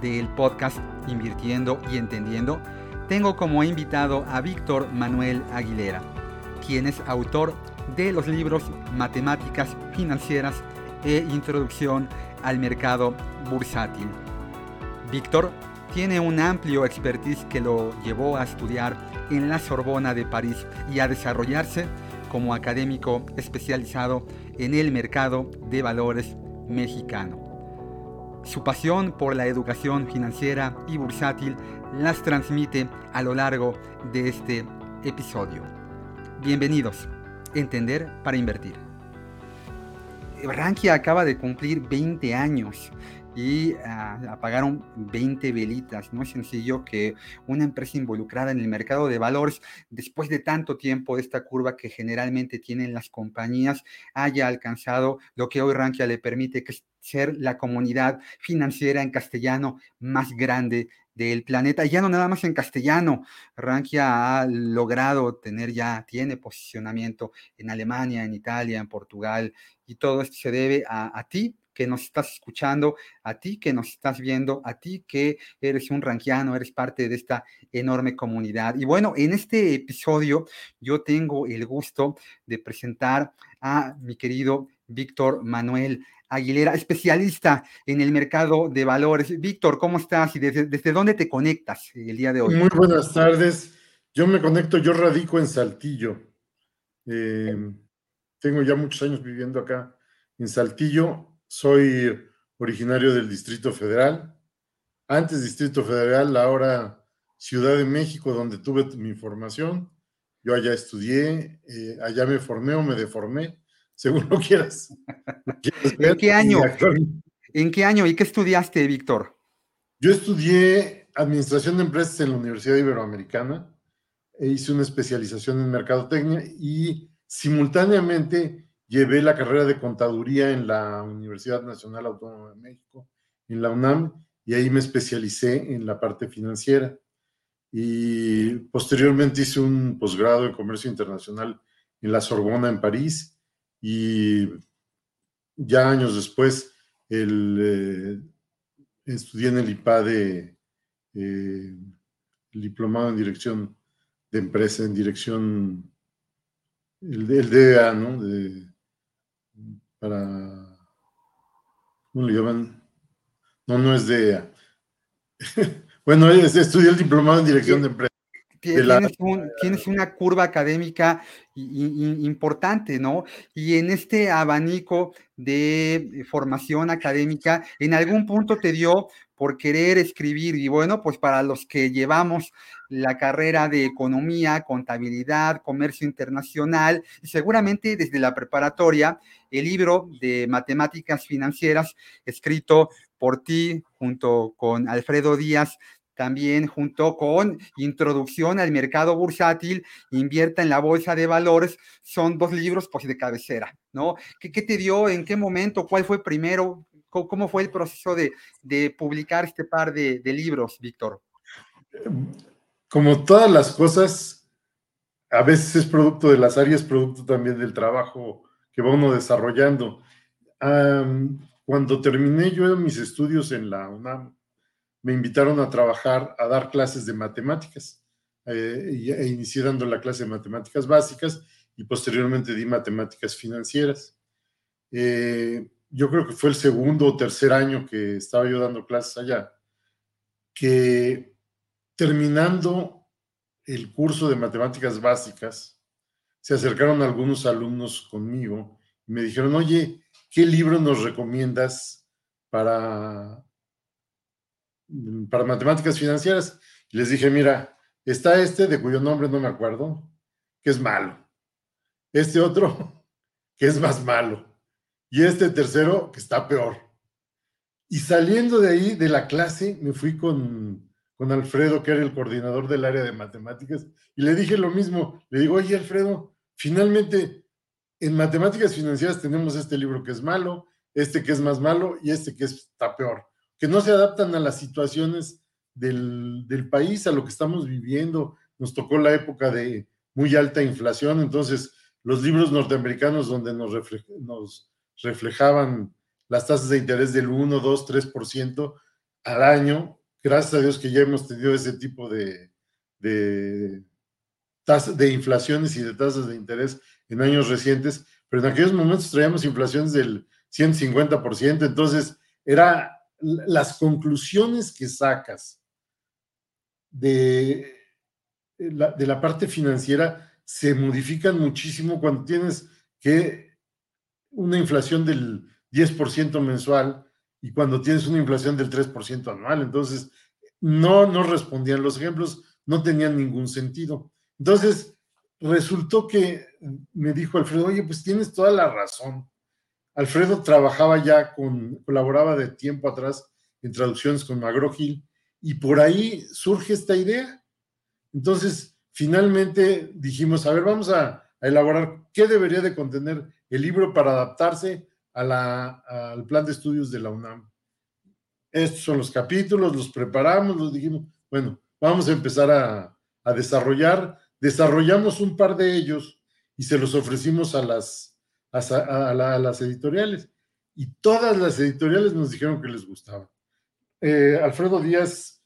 del podcast Invirtiendo y Entendiendo, tengo como invitado a Víctor Manuel Aguilera, quien es autor de los libros Matemáticas Financieras e Introducción al Mercado Bursátil. Víctor tiene un amplio expertise que lo llevó a estudiar en la Sorbona de París y a desarrollarse como académico especializado en el mercado de valores mexicano. Su pasión por la educación financiera y bursátil las transmite a lo largo de este episodio. Bienvenidos. Entender para invertir. Rankia acaba de cumplir 20 años y ah, apagaron 20 velitas. No es sencillo que una empresa involucrada en el mercado de valores, después de tanto tiempo de esta curva que generalmente tienen las compañías, haya alcanzado lo que hoy Rankia le permite, que ser la comunidad financiera en castellano más grande del planeta, ya no nada más en castellano, Rankia ha logrado tener ya, tiene posicionamiento en Alemania, en Italia, en Portugal, y todo esto se debe a ti, que nos estás escuchando, a ti que nos estás viendo, a ti que eres un ranquiano, eres parte de esta enorme comunidad. Y bueno, en este episodio yo tengo el gusto de presentar a mi querido Víctor Manuel Aguilera, especialista en el mercado de valores. Víctor, ¿cómo estás y desde, dónde te conectas el día de hoy? Muy buenas tardes. Yo me conecto, yo radico en Saltillo. Eh, tengo ya muchos años viviendo acá en Saltillo. Soy originario del Distrito Federal. Antes Distrito Federal, ahora Ciudad de México, donde tuve mi formación. Yo allá estudié, eh, allá me formé o me deformé según lo quieras. ¿En qué año? ¿En qué año y qué estudiaste, Víctor? Yo estudié Administración de Empresas en la Universidad Iberoamericana e hice una especialización en Mercadotecnia y simultáneamente llevé la carrera de Contaduría en la Universidad Nacional Autónoma de México, en la UNAM, y ahí me especialicé en la parte financiera. Y posteriormente hice un posgrado en Comercio Internacional en la Sorbona, en París, y ya años después el, eh, estudié en el IPADE eh, el diplomado en dirección de empresa, en dirección, el, DEA, ¿no? Para, ¿cómo le llaman? No, no es DEA. bueno, estudié el diplomado en dirección de empresa. Tienes, una curva académica importante, ¿no? Y en este abanico de formación académica, en algún punto te dio por querer escribir, y bueno, pues para los que llevamos la carrera de economía, contabilidad, comercio internacional, seguramente desde la preparatoria, el libro de matemáticas financieras escrito por ti junto con Alfredo Díaz también junto con Introducción al Mercado Bursátil, Invierta en la Bolsa de Valores, son dos libros pues de cabecera, ¿no? ¿Qué, te dio? ¿En qué momento? ¿Cuál fue primero? ¿Cómo, fue el proceso de, publicar este par de, libros, Víctor? Como todas las cosas, a veces es producto de las áreas, producto también del trabajo que va uno desarrollando. cuando terminé yo mis estudios en la UNAM, me invitaron a trabajar, a dar clases de matemáticas. Eh, e inicié dando la clase de matemáticas básicas y posteriormente di matemáticas financieras. Eh, yo creo que fue el segundo o tercer año que estaba yo dando clases allá, que terminando el curso de matemáticas básicas, se acercaron algunos alumnos conmigo y me dijeron, oye, ¿qué libro nos recomiendas para para matemáticas financieras. Y les dije, mira, está este de cuyo nombre no me acuerdo, que es malo. Este otro, que es más malo. Y este tercero, que está peor. Y saliendo de ahí, de la clase, me fui con, con Alfredo, que era el coordinador del área de matemáticas, y le dije lo mismo. Le digo, oye, Alfredo, finalmente en matemáticas financieras tenemos este libro que es malo, este que es más malo y este que está peor, que no se adaptan a las situaciones del, país, a lo que estamos viviendo. Nos tocó la época de muy alta inflación, entonces los libros norteamericanos donde nos, nos reflejaban las tasas de interés del 1, 2, 3% al año, gracias a Dios que ya hemos tenido ese tipo de, de, de inflaciones y de tasas de interés en años recientes, pero en aquellos momentos traíamos inflaciones del 150%, entonces era las conclusiones que sacas la, de la parte financiera se modifican muchísimo cuando tienes que una inflación del 10% mensual y cuando tienes una inflación del 3% anual. Entonces, no, no respondían los ejemplos, no tenían ningún sentido. Entonces, resultó que me dijo Alfredo, oye, pues tienes toda la razón. Alfredo trabajaba ya con, colaboraba de tiempo atrás en traducciones con Magro Gil y por ahí surge esta idea. Entonces, finalmente dijimos, a ver, vamos a, a elaborar qué debería de contener el libro para adaptarse al plan de estudios de la UNAM. Estos son los capítulos, los preparamos, los dijimos, bueno, vamos a empezar a, desarrollar. Desarrollamos un par de ellos y se los ofrecimos a las, editoriales. Y todas las editoriales nos dijeron que les gustaba. Eh, Alfredo Díaz,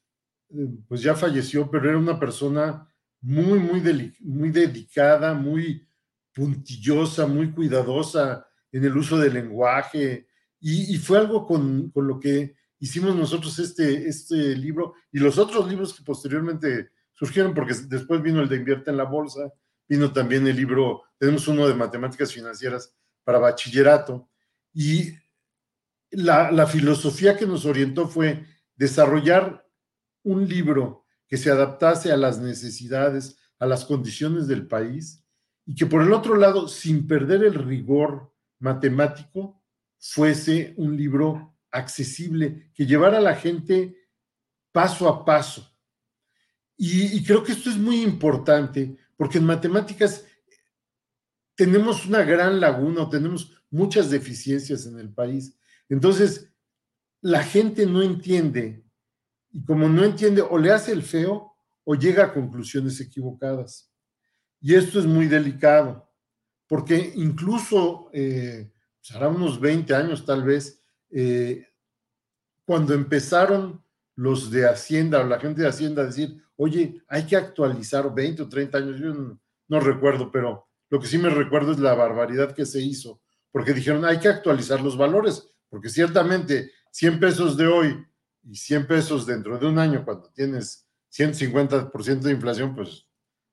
eh, pues ya falleció, pero era una persona muy, muy, muy dedicada, muy puntillosa, muy cuidadosa en el uso del lenguaje, y, fue algo con, lo que hicimos nosotros este, este libro y los otros libros que posteriormente surgieron, porque después vino el de Invierte en la Bolsa, vino también el libro, tenemos uno de matemáticas financieras para bachillerato, y la, la filosofía que nos orientó fue desarrollar un libro que se adaptase a las necesidades, a las condiciones del país, y que por el otro lado, sin perder el rigor matemático fuese un libro accesible, que llevara a la gente paso a paso. Y, creo que esto es muy importante, porque en matemáticas tenemos una gran laguna, tenemos muchas deficiencias en el país. Entonces, la gente no entiende, y como no entiende, o le hace el feo o llega a conclusiones equivocadas. Y esto es muy delicado porque incluso, eh, pues, unos 20 años tal vez, eh, cuando empezaron los de Hacienda o la gente de Hacienda a decir, oye, hay que actualizar 20 o 30 años, yo no, recuerdo, pero lo que sí me recuerdo es la barbaridad que se hizo, porque dijeron, hay que actualizar los valores, porque ciertamente 100 pesos de hoy y 100 pesos dentro de un año, cuando tienes 150% de inflación, pues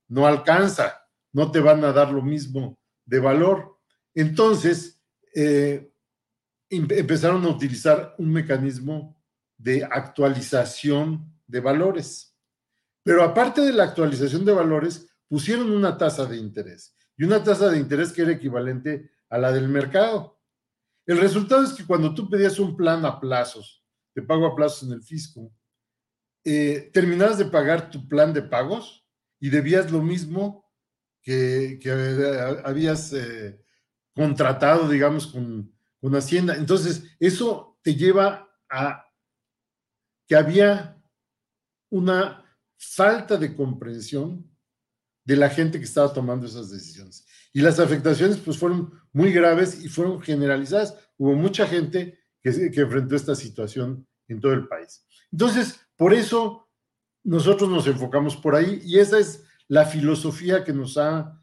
no alcanza, no te van a dar lo mismo de valor. Entonces, eh, empezaron a utilizar un mecanismo de actualización de valores. Pero aparte de la actualización de valores, pusieron una tasa de interés y una tasa de interés que era equivalente a la del mercado. El resultado es que cuando tú pedías un plan a plazos, de pago a plazos en el fisco, eh, terminabas de pagar tu plan de pagos y debías lo mismo que, habías eh, contratado, digamos, con, con Hacienda. Entonces, eso te lleva a que había una falta de comprensión de la gente que estaba tomando esas decisiones. Y las afectaciones pues fueron muy graves y fueron generalizadas. Hubo mucha gente que, que enfrentó esta situación en todo el país. Entonces, por eso nosotros nos enfocamos por ahí y esa es la filosofía que nos ha,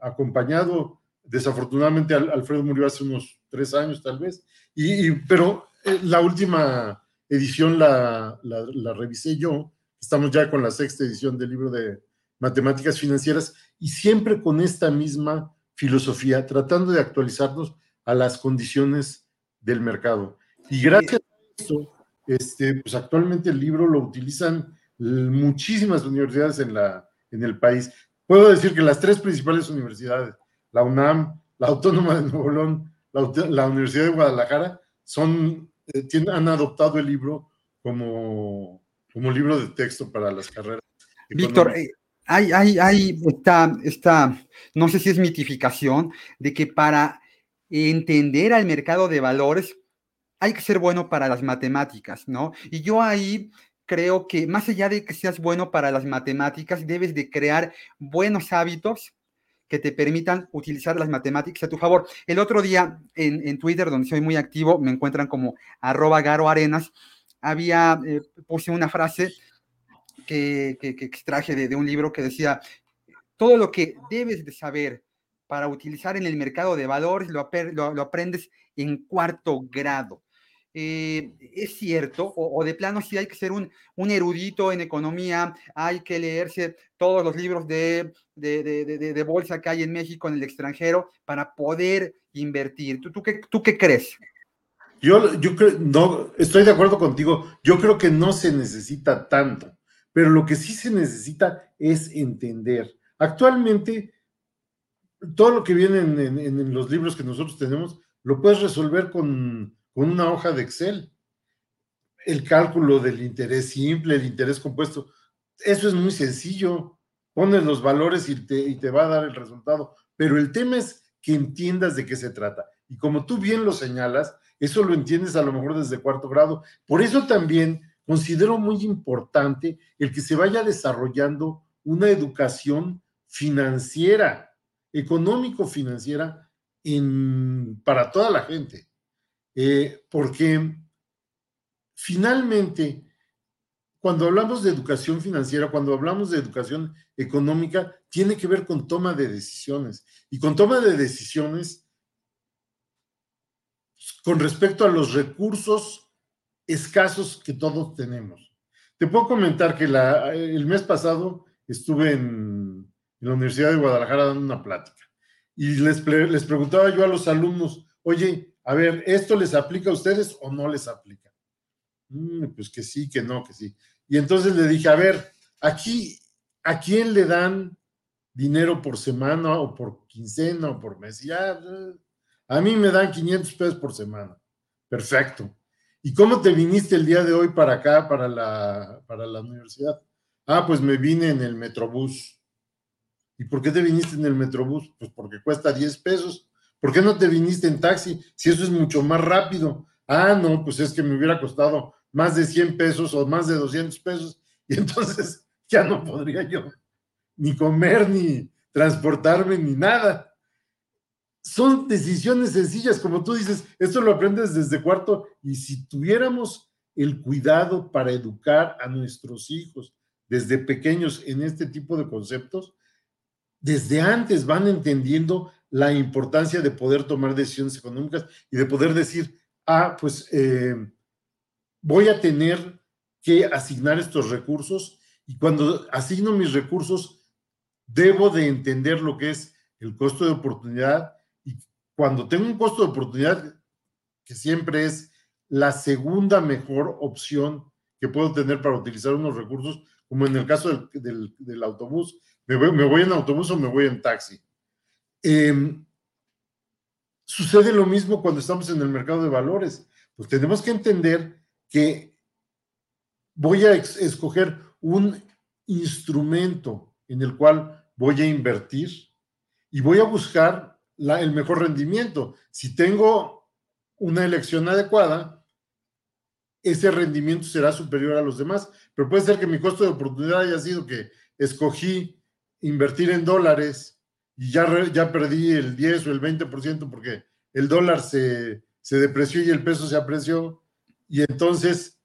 acompañado. Desafortunadamente, Alfredo murió hace unos tres años, tal vez, y, pero eh, la última edición la, la, revisé yo. Estamos ya con la sexta edición del libro de matemáticas financieras y siempre con esta misma filosofía, tratando de actualizarnos a las condiciones del mercado. Y gracias a esto, este, pues actualmente el libro lo utilizan muchísimas universidades en, la, en el país. Puedo decir que las tres principales universidades, la UNAM, la Autónoma de Nuevo León, la, Universidad de Guadalajara, son, eh, han adoptado el libro como, como libro de texto para las carreras. Víctor, eh, hay, hay, hay esta, no sé si es mitificación, de que para entender al mercado de valores hay que ser bueno para las matemáticas, ¿no? Y yo ahí creo que más allá de que seas bueno para las matemáticas, debes de crear buenos hábitos que te permitan utilizar las matemáticas a tu favor. El otro día en, Twitter, donde soy muy activo, me encuentran como arroba garo arenas, había, eh, puse una frase que, extraje de, un libro que decía, todo lo que debes de saber para utilizar en el mercado de valores lo, lo aprendes en cuarto grado. Eh, es cierto, o, de plano sí hay que ser un, un, erudito en economía, hay que leerse todos los libros de, de, bolsa que hay en México, en el extranjero, para poder invertir. ¿Tú, tú, qué, tú qué crees? Yo, yo creo, no, estoy de acuerdo contigo, yo creo que no se necesita tanto, pero lo que sí se necesita es entender. Actualmente, todo lo que viene en los libros que nosotros tenemos, lo puedes resolver con con una hoja de Excel. El cálculo del interés simple, el interés compuesto, eso es muy sencillo. Pones los valores y te, te va a dar el resultado. Pero el tema es que entiendas de qué se trata. Y como tú bien lo señalas, eso lo entiendes a lo mejor desde cuarto grado. Por eso también considero muy importante el que se vaya desarrollando una educación financiera, económico-financiera para toda la gente. Eh, porque finalmente, cuando hablamos de educación financiera, cuando hablamos de educación económica, tiene que ver con toma de decisiones. Y con toma de decisiones con respecto a los recursos escasos que todos tenemos. Te puedo comentar que el mes pasado estuve en, la Universidad de Guadalajara dando una plática y les, les preguntaba yo a los alumnos, oye, a ver, ¿esto les aplica a ustedes o no les aplica? Mm, pues que sí, que no, que sí. Y entonces le dije, a ver, aquí, ¿a quién le dan dinero por semana o por quincena o por mes? Ya, a mí me dan 500 pesos por semana. Perfecto. ¿Y cómo te viniste el día de hoy para acá, para la, para la universidad? Ah, pues me vine en el Metrobús. ¿Y por qué te viniste en el Metrobús? Pues porque cuesta 10 pesos. ¿Por qué no te viniste en taxi? Si eso es mucho más rápido. Ah, no, pues es que me hubiera costado más de 100 pesos o más de 200 pesos y entonces ya no podría yo ni comer, ni transportarme, ni nada. Son decisiones sencillas, como tú dices, esto lo aprendes desde cuarto y si tuviéramos el cuidado para educar a nuestros hijos desde pequeños en este tipo de conceptos, desde antes van entendiendo la importancia de poder tomar decisiones económicas y de poder decir, ah, pues eh, voy a tener que asignar estos recursos y cuando asigno mis recursos, debo de entender lo que es el costo de oportunidad y cuando tengo un costo de oportunidad, que siempre es la segunda mejor opción que puedo tener para utilizar unos recursos, como en el caso del, autobús, me voy en autobús o me voy en taxi Em, sucede lo mismo cuando estamos en el mercado de valores. Pues tenemos que entender que voy a escoger un instrumento en el cual voy a invertir y voy a buscar el mejor rendimiento. Si tengo una elección adecuada, ese rendimiento será superior a los demás, pero puede ser que mi costo de oportunidad haya sido que escogí invertir en dólares y ya, ya perdí el 10 o el 20% porque el dólar se, depreció y el peso se apreció. Y entonces,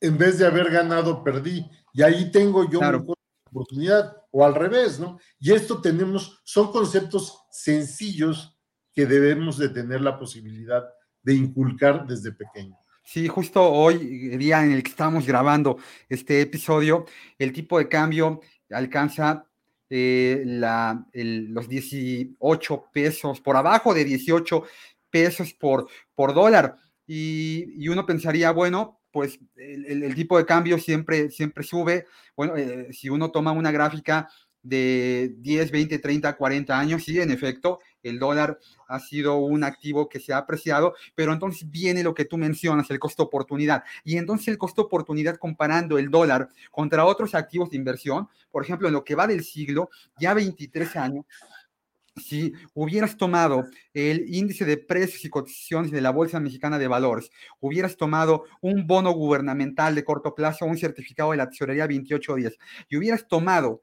en vez de haber ganado, perdí. Y ahí tengo yo una oportunidad, o al revés, ¿no? Y esto tenemos, son conceptos sencillos que debemos de tener la posibilidad de inculcar desde pequeño. Sí, justo hoy, día en el que estamos grabando este episodio, el tipo de cambio alcanza eh, la, los 18 pesos, por abajo de 18 pesos por, por dólar. Y, uno pensaría, bueno, pues el, tipo de cambio siempre, siempre sube. Bueno, eh, si uno toma una gráfica de 10, 20, 30, 40 años, sí, en efecto, el dólar ha sido un activo que se ha apreciado, pero entonces viene lo que tú mencionas, el costo oportunidad. Y entonces el costo oportunidad comparando el dólar contra otros activos de inversión, por ejemplo, en lo que va del siglo, ya 23 años, si hubieras tomado el índice de precios y cotizaciones de la Bolsa Mexicana de Valores, hubieras tomado un bono gubernamental de corto plazo, un certificado de la tesorería 28 días, y hubieras tomado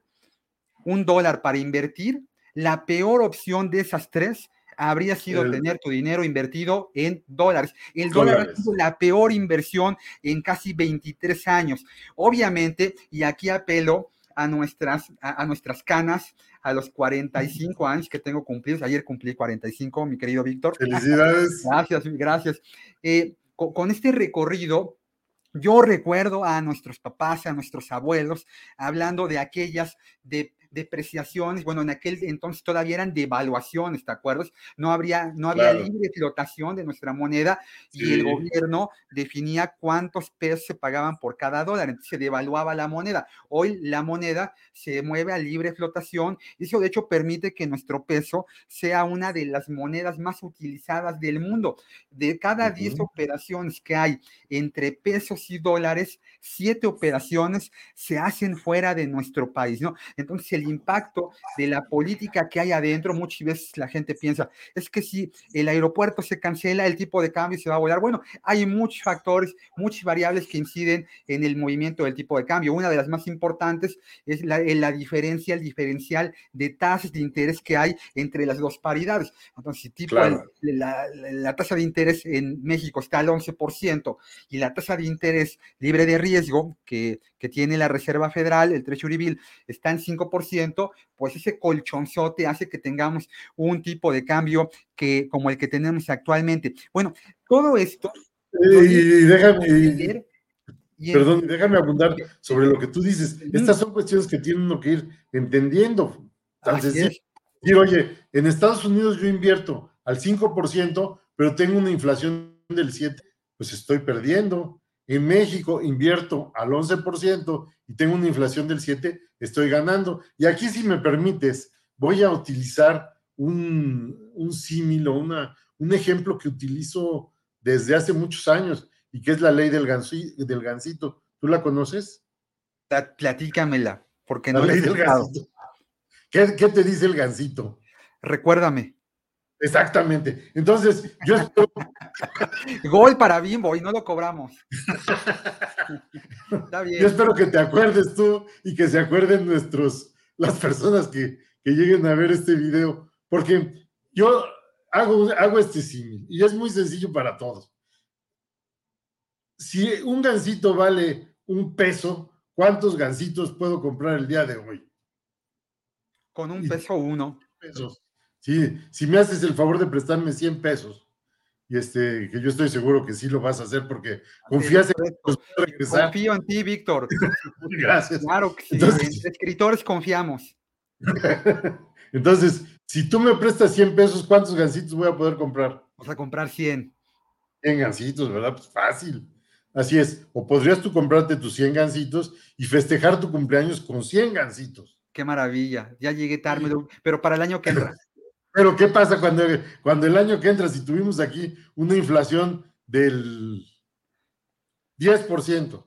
un dólar para invertir, la peor opción de esas tres habría sido tener tu dinero invertido en dólares. El dólar ha sido la peor inversión en casi 23 años. Obviamente, y aquí apelo a nuestras, a, nuestras canas, a los 45 años que tengo cumplidos. Ayer cumplí 45, mi querido Víctor. Felicidades. Gracias, gracias. Eh, con, este recorrido, yo recuerdo a nuestros papás, a nuestros abuelos, hablando de aquellas, de depreciaciones, bueno, en aquel entonces todavía eran devaluaciones, ¿te acuerdas? No, habría, no había libre flotación de nuestra moneda y el gobierno definía cuántos pesos se pagaban por cada dólar, entonces se devaluaba la moneda. Hoy la moneda se mueve a libre flotación y eso de hecho permite que nuestro peso sea una de las monedas más utilizadas del mundo. De cada 10 operaciones que hay entre pesos y dólares, 7 operaciones se hacen fuera de nuestro país, ¿no? Entonces el impacto de la política que hay adentro, muchas veces la gente piensa, es que si el aeropuerto se cancela, el tipo de cambio se va a volar. Bueno, hay muchos factores, muchas variables que inciden en el movimiento del tipo de cambio. Una de las más importantes es la, la diferencia, el diferencial de tasas de interés que hay entre las dos paridades. Entonces, si tipo la, la tasa de interés en México está al 11% y la tasa de interés libre de riesgo que, que tiene la Reserva Federal, el Treasury Bill, está en 5%, pues ese colchonzote hace que tengamos un tipo de cambio que, como el que tenemos actualmente. Bueno, todo esto... Y déjame, perdón, déjame abundar sobre lo que tú dices. Estas son cuestiones que tienen uno que ir entendiendo. Sencillo. oye, en Estados Unidos yo invierto al 5%, pero tengo una inflación del 7%, pues estoy perdiendo. En México invierto al 11% y tengo una inflación del 7%, estoy ganando. Y aquí, si me permites, voy a utilizar un, un símil o una, un ejemplo que utilizo desde hace muchos años y que es la ley del, del gansito. ¿Tú la conoces? Platícamela, porque no la ley del gansito. ¿Qué, ¿Qué te dice el gansito? Recuérdame. Exactamente. Entonces, yo espero... Gol para Bimbo y no lo cobramos. Está bien. Yo espero que te acuerdes tú y que se acuerden nuestros, las personas que, lleguen a ver este video, porque yo hago, hago este símil y es muy sencillo para todos. Si un gansito vale un peso, ¿cuántos gansitos puedo comprar el día de hoy? Con un peso uno. Pesos. Sí, si me haces el favor de prestarme 100 pesos, y este, que yo estoy seguro que sí lo vas a hacer porque confías en que regresar. Confío en ti, Víctor. Gracias. Claro que sí. Entonces, escritores confiamos. Entonces, si tú me prestas 100 pesos, ¿cuántos gancitos voy a poder comprar? Vas a comprar 100. 100 gancitos, ¿verdad? Pues fácil. Así es. O podrías tú comprarte tus 100 gancitos y festejar tu cumpleaños con 100 gancitos. Qué maravilla. Ya llegué tarde, pero para el año que entra. Pero ¿qué pasa cuando, cuando el año que entra, si tuvimos aquí una inflación del 10%?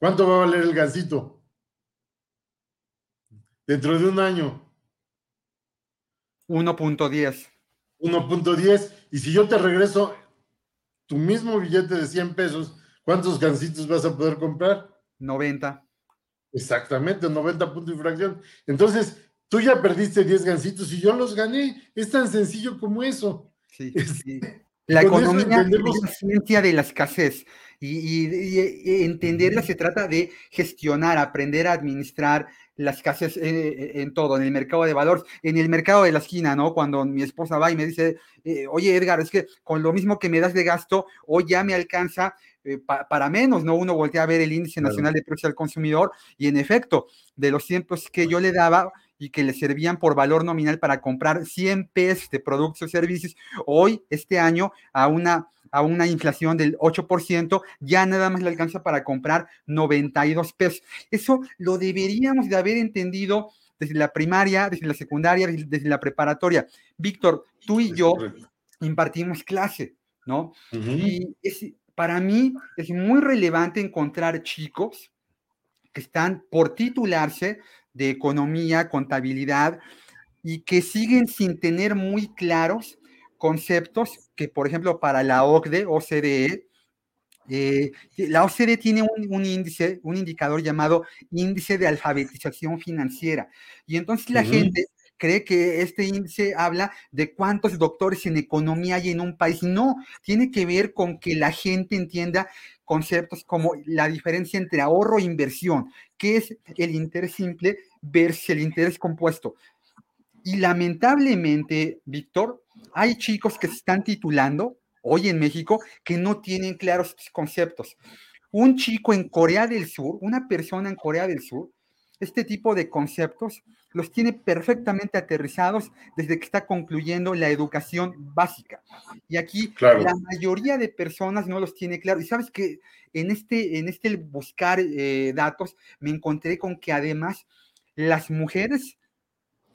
¿Cuánto va a valer el gansito? Dentro de un año. 1.10. 1.10. Y si yo te regreso tu mismo billete de 100 pesos, ¿cuántos gansitos vas a poder comprar? 90. Exactamente, 90 puntos de infracción. Entonces, tú ya perdiste 10 gancitos y yo los gané. Es tan sencillo como eso. Sí, La economía es la ciencia de la escasez y, entenderla se trata de gestionar, aprender a administrar la escasez eh, eh, en, todo, en el mercado de valores, en el mercado de la esquina, ¿no? Cuando mi esposa va y me dice, eh, oye Edgar, es que con lo mismo que me das de gasto, hoy ya me alcanza para menos, ¿no? Uno voltea a ver el índice nacional de precios al consumidor y en efecto, de los tiempos que yo le daba, y que le servían por valor nominal para comprar 100 pesos de productos o servicios, hoy, este año, a una, a una inflación del 8%, ya nada más le alcanza para comprar 92 pesos. Eso lo deberíamos de haber entendido desde la primaria, desde la secundaria, desde, la preparatoria. Víctor, tú y yo impartimos clase, ¿no? Y para mí es muy relevante encontrar chicos que están por titularse de economía, contabilidad, y que siguen sin tener muy claros conceptos que, por ejemplo, para la OCDE, OCDE, eh, la OCDE tiene un, índice, un indicador llamado índice de alfabetización financiera. Y entonces la gente cree que este índice habla de cuántos doctores en economía hay en un país. No, tiene que ver con que la gente entienda conceptos como la diferencia entre ahorro e inversión, que es el interés simple versus el interés compuesto. Y lamentablemente, Víctor, hay chicos que se están titulando hoy en México que no tienen claros conceptos. Un chico en Corea del Sur, una persona en Corea del Sur, este tipo de conceptos los tiene perfectamente aterrizados desde que está concluyendo la educación básica. Y aquí la mayoría de personas no los tiene claros. Y sabes que en este, en este buscar eh, datos me encontré con que además las mujeres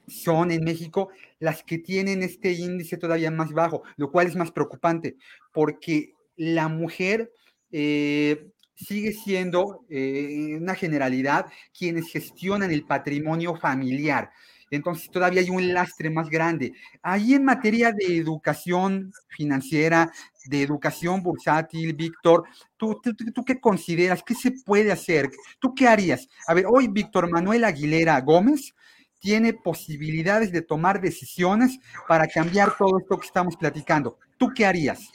son en México las que tienen este índice todavía más bajo, lo cual es más preocupante, porque la mujer eh, sigue siendo eh, una generalidad quienes gestionan el patrimonio familiar. Entonces todavía hay un lastre más grande. Ahí en materia de educación financiera, de educación bursátil, Víctor, ¿tú, tú, qué consideras? ¿Qué se puede hacer? ¿Tú qué harías? A ver, hoy Víctor Manuel Aguilera Gómez tiene posibilidades de tomar decisiones para cambiar todo esto que estamos platicando. ¿Tú qué harías?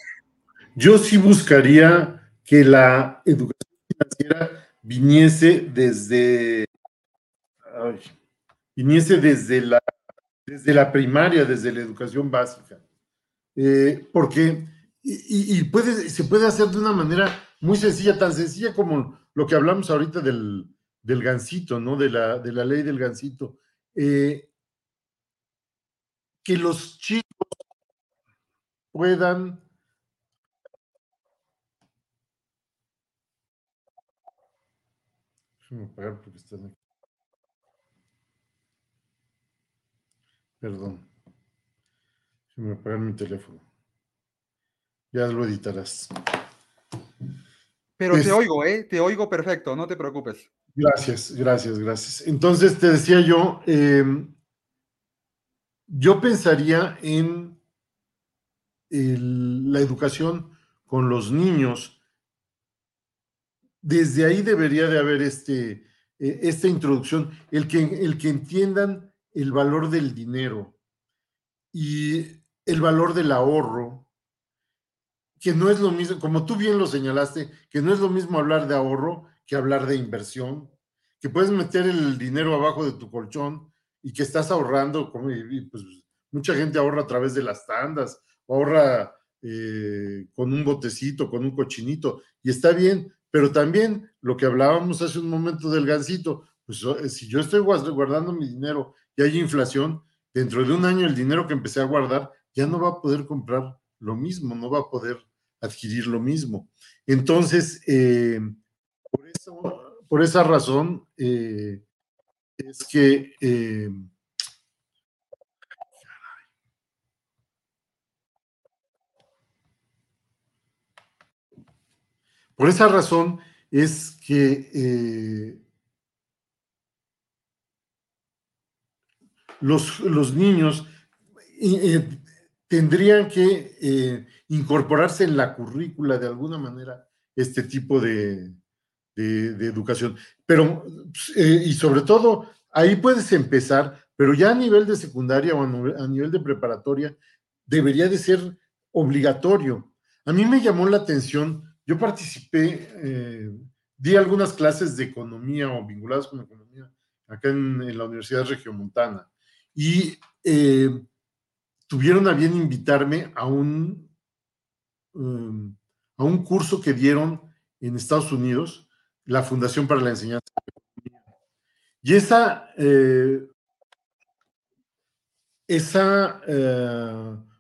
Yo sí buscaría que la educación financiera viniese desde, viniese desde la, desde la primaria, desde la educación básica. Eh, porque, y, puede, se puede hacer de una manera muy sencilla, tan sencilla como lo que hablamos ahorita del, del gancito, ¿no? De la, de la ley del gancito eh, que los chicos puedan apagar porque están aquí. Perdón. Déjame apagar mi teléfono. Ya lo editarás. Pero te oigo, ¿eh? Te oigo perfecto, no te preocupes. Gracias, gracias, gracias. Entonces, te decía yo, em, yo pensaría en la educación con los niños. Desde ahí debería de haber este, e, esta introducción, el que, el que entiendan el valor del dinero y el valor del ahorro, que no es lo mismo, como tú bien lo señalaste, que no es lo mismo hablar de ahorro que hablar de inversión, que puedes meter el dinero abajo de tu colchón y que estás ahorrando, como, pues mucha gente ahorra a través de las tandas, ahorra eh, con un botecito, con un cochinito, y está bien, pero también lo que hablábamos hace un momento del gancito, pues eh, si yo estoy guardando mi dinero y hay inflación, dentro de un año el dinero que empecé a guardar ya no va a poder comprar lo mismo, no va a poder adquirir lo mismo. Entonces, eh, por esa razón, eh, es que por esa razón es que los, los, niños tendrían que incorporarse en la currícula de alguna manera este tipo de, de, educación. Pero, eh, y sobre todo, ahí puedes empezar, pero ya a nivel de secundaria o a nivel de preparatoria, debería de ser obligatorio. A mí me llamó la atención, yo participé, eh, di algunas clases de economía o vinculadas con economía acá en, la Universidad Regiomontana y eh, tuvieron a bien invitarme a un, um, a un curso que dieron en Estados Unidos la Fundación para la Enseñanza de Economía. Y esa, eh, esa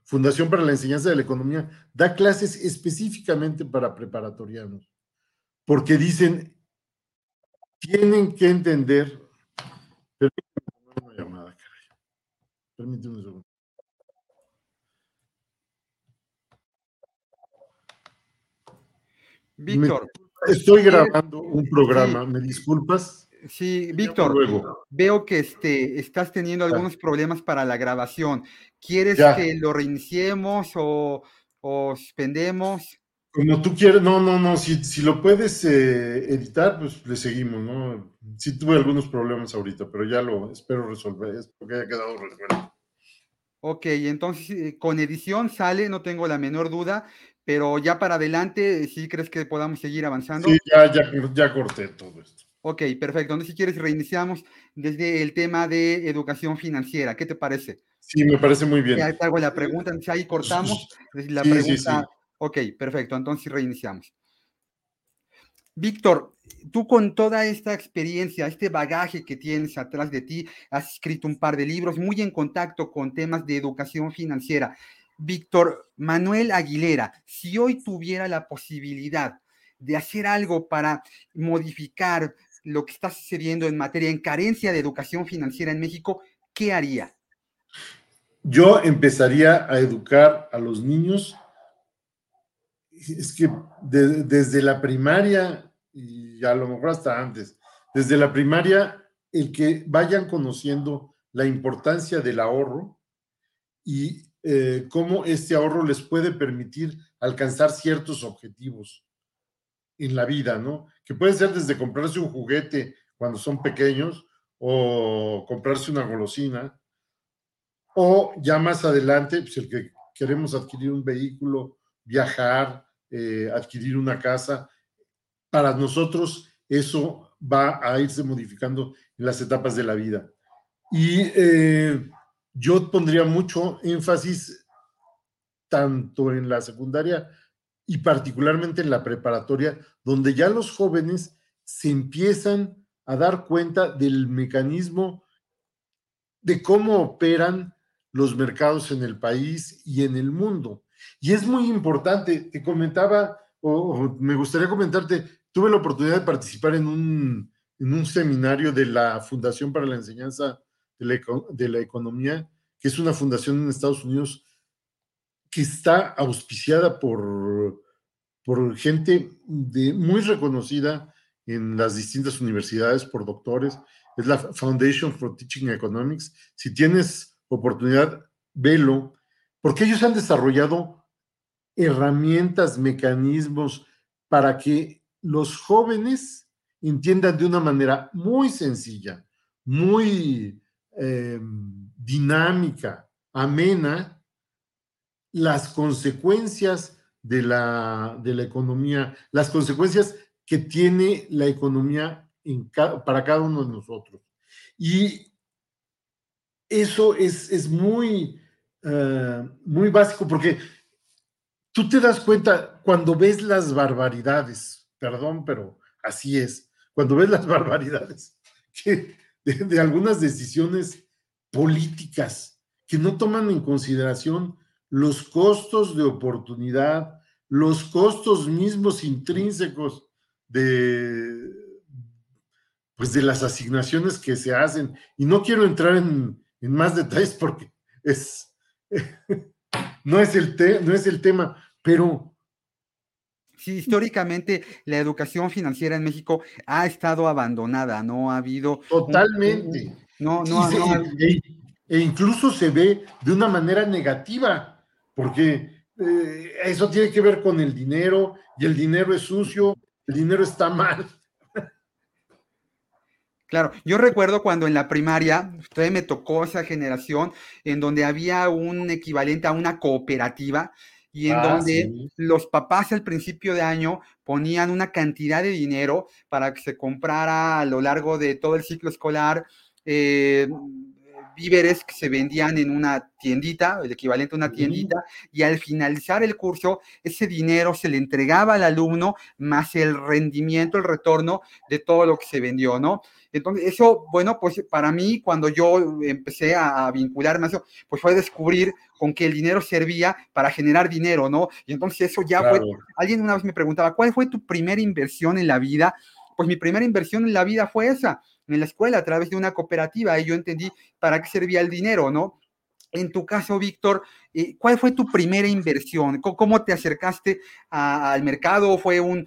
Fundación para la Enseñanza de la Economía da clases específicamente para preparatorianos, porque dicen, tienen que entender, Permíteme un segundo. Víctor. estoy grabando un programa, ¿me disculpas? Sí, Víctor, veo que este, estás teniendo algunos problemas para la grabación. ¿Quieres que lo reiniciemos o, o suspendemos? Como tú quieres, no, no, no, si, si lo puedes eh, editar, pues le seguimos, ¿no? Sí tuve algunos problemas ahorita, pero ya lo espero resolver, espero que haya quedado resuelto. Ok, entonces eh, con edición sale, no tengo la menor duda, pero ya para adelante, ¿sí crees que podamos seguir avanzando? Sí, ya, ya, ya corté todo esto. Ok, perfecto. Entonces, si quieres, reiniciamos desde el tema de educación financiera. ¿Qué te parece? Sí, me parece muy bien. Te hago la pregunta, entonces ahí cortamos. La pregunta. Ok, perfecto. Entonces, reiniciamos. Víctor, tú con toda esta experiencia, este bagaje que tienes atrás de ti, has escrito un par de libros muy en contacto con temas de educación financiera. Víctor Manuel Aguilera, si hoy tuviera la posibilidad de hacer algo para modificar lo que está sucediendo en materia en carencia de educación financiera en México, ¿qué haría? Yo empezaría a educar a los niños. Es que desde la primaria, y a lo mejor hasta antes, desde la primaria, el que vayan conociendo la importancia del ahorro y eh, cómo este ahorro les puede permitir alcanzar ciertos objetivos en la vida, ¿no? Que puede ser desde comprarse un juguete cuando son pequeños o comprarse una golosina, o ya más adelante, pues el que queremos adquirir un vehículo, viajar, eh, adquirir una casa, para nosotros eso va a irse modificando en las etapas de la vida. Y eh, yo pondría mucho énfasis tanto en la secundaria y particularmente en la preparatoria, donde ya los jóvenes se empiezan a dar cuenta del mecanismo de cómo operan los mercados en el país y en el mundo. Y es muy importante, te comentaba, o, me gustaría comentarte, tuve la oportunidad de participar en un, en un seminario de la Fundación para la Enseñanza de la, economía, que es una fundación en Estados Unidos que está auspiciada por, por gente muy reconocida en las distintas universidades, por doctores. Es la Foundation for Teaching Economics. Si tienes oportunidad, velo, porque ellos han desarrollado herramientas, mecanismos para que los jóvenes entiendan de una manera muy sencilla, muy eh, dinámica, amena, las consecuencias de la, de la economía, las consecuencias que tiene la economía para cada uno de nosotros. Y eso es, es muy, eh, muy básico porque tú te das cuenta cuando ves las barbaridades, perdón, pero así es, cuando ves las barbaridades de, algunas decisiones políticas que no toman en consideración los costos de oportunidad, los costos mismos intrínsecos de, pues de las asignaciones que se hacen. Y no quiero entrar en, más detalles porque es, no, es el no es el tema, pero Sí, históricamente la educación financiera en México ha estado abandonada, no ha habido. Totalmente. no, no, e, e, incluso se ve de una manera negativa, porque eh, eso tiene que ver con el dinero y el dinero es sucio, el dinero está mal. Claro, yo recuerdo cuando en la primaria, usted me tocó esa generación en donde había un equivalente a una cooperativa y en ah, donde los papás al principio de año ponían una cantidad de dinero para que se comprara a lo largo de todo el ciclo escolar eh, víveres que se vendían en una tiendita, el equivalente a una tiendita, y al finalizar el curso, ese dinero se le entregaba al alumno más el rendimiento, el retorno de todo lo que se vendió, ¿no? Entonces, eso, bueno, pues para mí, cuando yo empecé a, vincularme a eso, pues fue descubrir con que el dinero servía para generar dinero, ¿no? Y entonces eso ya fue, alguien una vez me preguntaba, ¿cuál fue tu primera inversión en la vida? Pues mi primera inversión en la vida fue esa, en la escuela, a través de una cooperativa, y yo entendí para qué servía el dinero, ¿no? en tu caso, Víctor, eh, ¿cuál fue tu primera inversión? ¿Cómo te acercaste al mercado? ¿Fue un,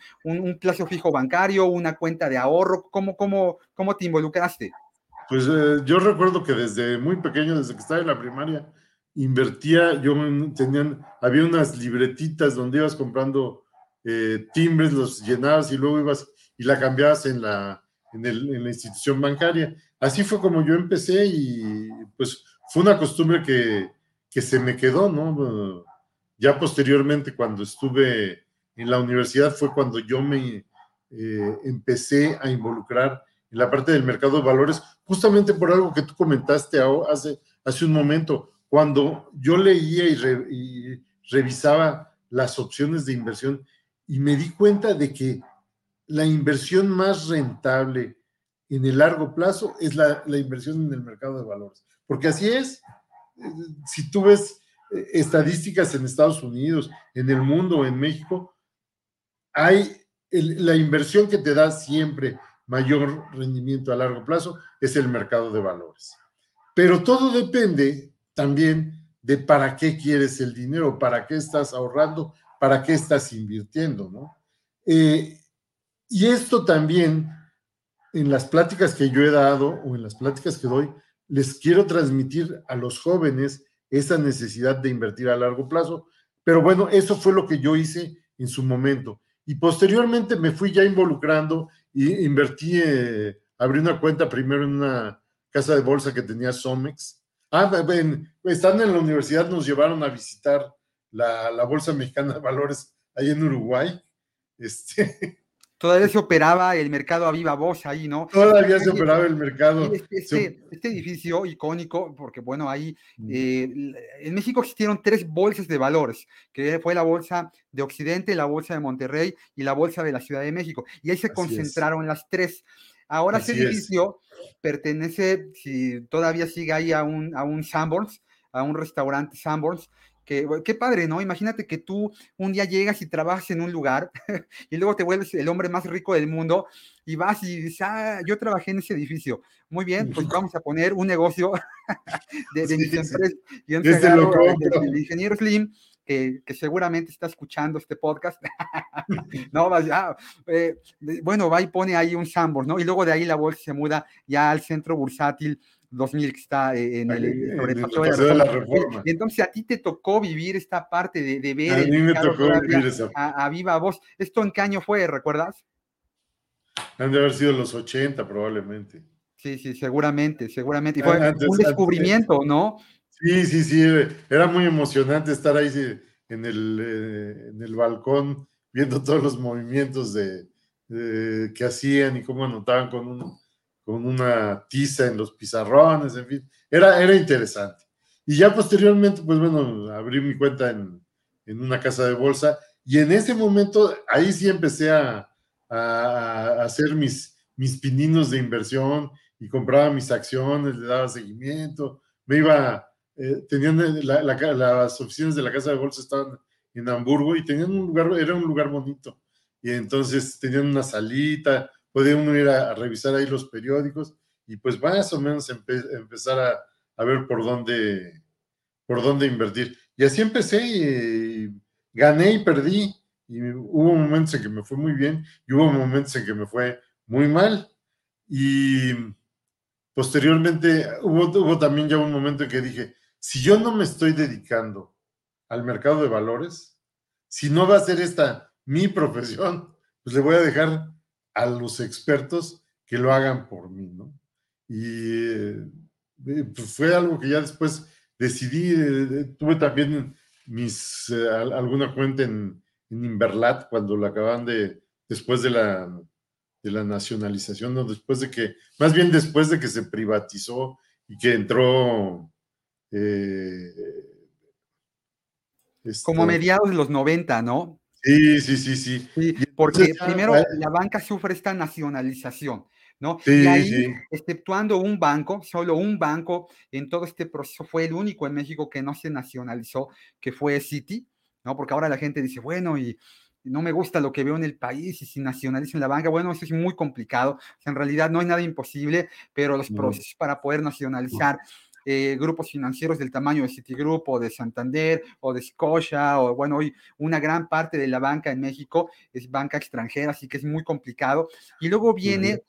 plazo fijo bancario, una cuenta de ahorro? ¿Cómo, cómo, cómo te involucraste? Pues eh, yo recuerdo que desde muy pequeño, desde que estaba en la primaria, invertía, yo tenían, había unas libretitas donde ibas comprando eh, timbres, los llenabas y luego ibas y la cambiabas en la, en, en la institución bancaria. Así fue como yo empecé y pues fue una costumbre que, se me quedó, ¿no? Ya posteriormente, cuando estuve en la universidad, fue cuando yo me eh, empecé a involucrar en la parte del mercado de valores, justamente por algo que tú comentaste hace, hace un momento, cuando yo leía y, y revisaba las opciones de inversión y me di cuenta de que la inversión más rentable en el largo plazo es la, la inversión en el mercado de valores porque así es. Si tú ves eh, estadísticas en Estados Unidos, en el mundo, en México, hay la inversión que te da siempre mayor rendimiento a largo plazo es el mercado de valores. Pero todo depende también de para qué quieres el dinero, para qué estás ahorrando, para qué estás invirtiendo, ¿no? Eh, y esto también, en las pláticas que yo he dado o en las pláticas que doy, les quiero transmitir a los jóvenes esa necesidad de invertir a largo plazo. Pero bueno, eso fue lo que yo hice en su momento. Y posteriormente me fui ya involucrando y invertí, eh, abrí una cuenta primero en una casa de bolsa que tenía Somex. Ah, ven, estando en la universidad nos llevaron a visitar la, la Bolsa Mexicana de Valores ahí en Uruguay. Este, todavía se operaba el mercado a viva voz ahí, ¿no? Todavía se operaba el mercado. Este, este, este, edificio icónico, porque bueno, ahí mm. eh, en México existieron tres bolsas de valores, que fue la bolsa de Occidente, la bolsa de Monterrey y la bolsa de la Ciudad de México. Y ahí se concentraron las tres. Ahora ese edificio pertenece, si todavía sigue ahí a un, a un Sanborns, a un restaurante Sanborns, qué padre, ¿no? Imagínate que tú un día llegas y trabajas en un lugar y luego te vuelves el hombre más rico del mundo y vas y dices, ah, yo trabajé en ese edificio. Muy bien, pues vamos a poner un negocio de, de mis empresas. Y el ingeniero Slim, que, seguramente está escuchando este podcast. no, ya, eh, bueno, va y pone ahí un Sambor, ¿no? Y luego de ahí la bolsa se muda ya al centro bursátil 2000 que está eh, en el, sobre el de, la reforma. Y entonces a ti te tocó vivir esta parte de, de ver. A mí me tocó vivir esa a, viva voz. ¿Esto en qué año fue, recuerdas? Han de haber sido los 80 probablemente. Sí, sí, seguramente, seguramente. Y fue un descubrimiento, ¿no? Sí, sí, sí. Era muy emocionante estar ahí en el, eh, en el balcón viendo todos los movimientos de, que hacían y cómo anotaban con un con una tiza en los pizarrones, en fin, era, era interesante. Y ya posteriormente, pues bueno, abrí mi cuenta en, en una casa de bolsa y en ese momento ahí sí empecé a, a, hacer mis, mis pininos de inversión y compraba mis acciones, le daba seguimiento, me iba, eh, tenían las oficinas de la casa de bolsa estaban en Hamburgo y tenían un lugar, era un lugar bonito. Y entonces tenían una salita, puede uno ir a, revisar ahí los periódicos y pues más o menos empezar a, ver por dónde, por dónde invertir. Y así empecé gané y perdí. Y hubo momentos en que me fue muy bien y hubo momentos en que me fue muy mal. Y posteriormente hubo, hubo también ya un momento en que dije, si yo no me estoy dedicando al mercado de valores, si no va a ser esta mi profesión, pues le voy a dejar a los expertos que lo hagan por mí, ¿no? Y eh, pues fue algo que ya después decidí, eh, tuve también mis, eh, alguna cuenta en, en, Inverlat cuando la acaban de, después de la, de la nacionalización, ¿no? Después de que, más bien después de que se privatizó y que entró... Como a mediados de los 90, ¿no? Sí, sí, sí, sí. porque primero la banca sufre esta nacionalización, ¿no? y ahí, exceptuando un banco, solo un banco en todo este proceso fue el único en México que no se nacionalizó, que fue Citi, ¿no? Porque ahora la gente dice, bueno, y no me gusta lo que veo en el país y si nacionalizan la banca, bueno, eso es muy complicado. en realidad no hay nada imposible, pero los procesos para poder nacionalizar eh, grupos financieros del tamaño de Citigroup o de Santander o de Scotia o bueno, hoy una gran parte de la banca en México es banca extranjera, así que es muy complicado. Y luego viene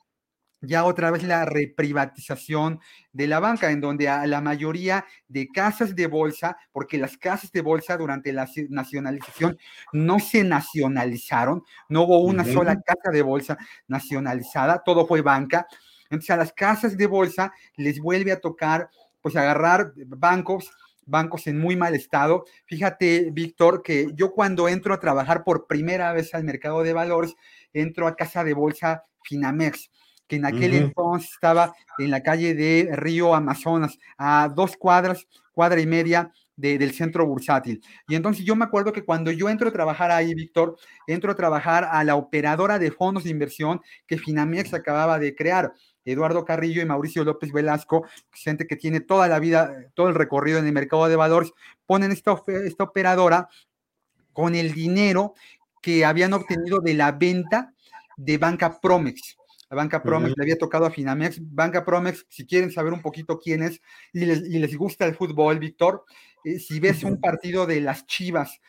ya otra vez la reprivatización de la banca, en donde a la mayoría de casas de bolsa, porque las casas de bolsa durante la nacionalización no se nacionalizaron, no hubo una sola casa de bolsa nacionalizada, todo fue banca. Entonces a las casas de bolsa les vuelve a tocar pues agarrar bancos bancos en muy mal estado. Fíjate, Víctor, que yo cuando entro a trabajar por primera vez al mercado de valores, entro a casa de bolsa Finamex que en aquel entonces estaba en la calle de Río Amazonas, a dos cuadras, cuadra y media del centro bursátil. Y entonces yo me acuerdo que cuando yo entro a trabajar ahí, Víctor, entro a trabajar a la operadora de fondos de inversión que Finamex acababa de crear. Eduardo Carrillo y Mauricio López Velasco, gente que tiene toda la vida, todo el recorrido en el mercado de valores, ponen esta, esta operadora con el dinero que habían obtenido de la venta de Banca Promex la banca Promex, le había tocado a Finamex. Banca Promex, si quieren saber un poquito quién es y les, gusta el fútbol, Víctor, eh, si ves un partido de las Chivas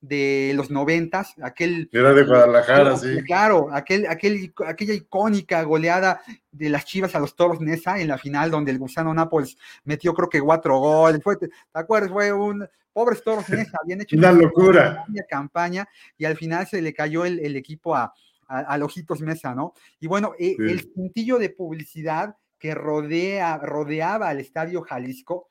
de los noventas, aquel... Era de Guadalajara, sí. Claro, aquel, aquel, aquella icónica goleada de las Chivas a los Toros Nesa en la final, donde el Gusano Nápoles metió creo que cuatro goles. Fue, ¿Te acuerdas? Fue un... Pobres Toros Nesa, habían hecho una, locura. Una campaña y al final se le cayó el equipo a, a, Ojitos Mesa, ¿no? Y bueno, eh, el cintillo de publicidad que rodea, rodeaba al estadio Jalisco,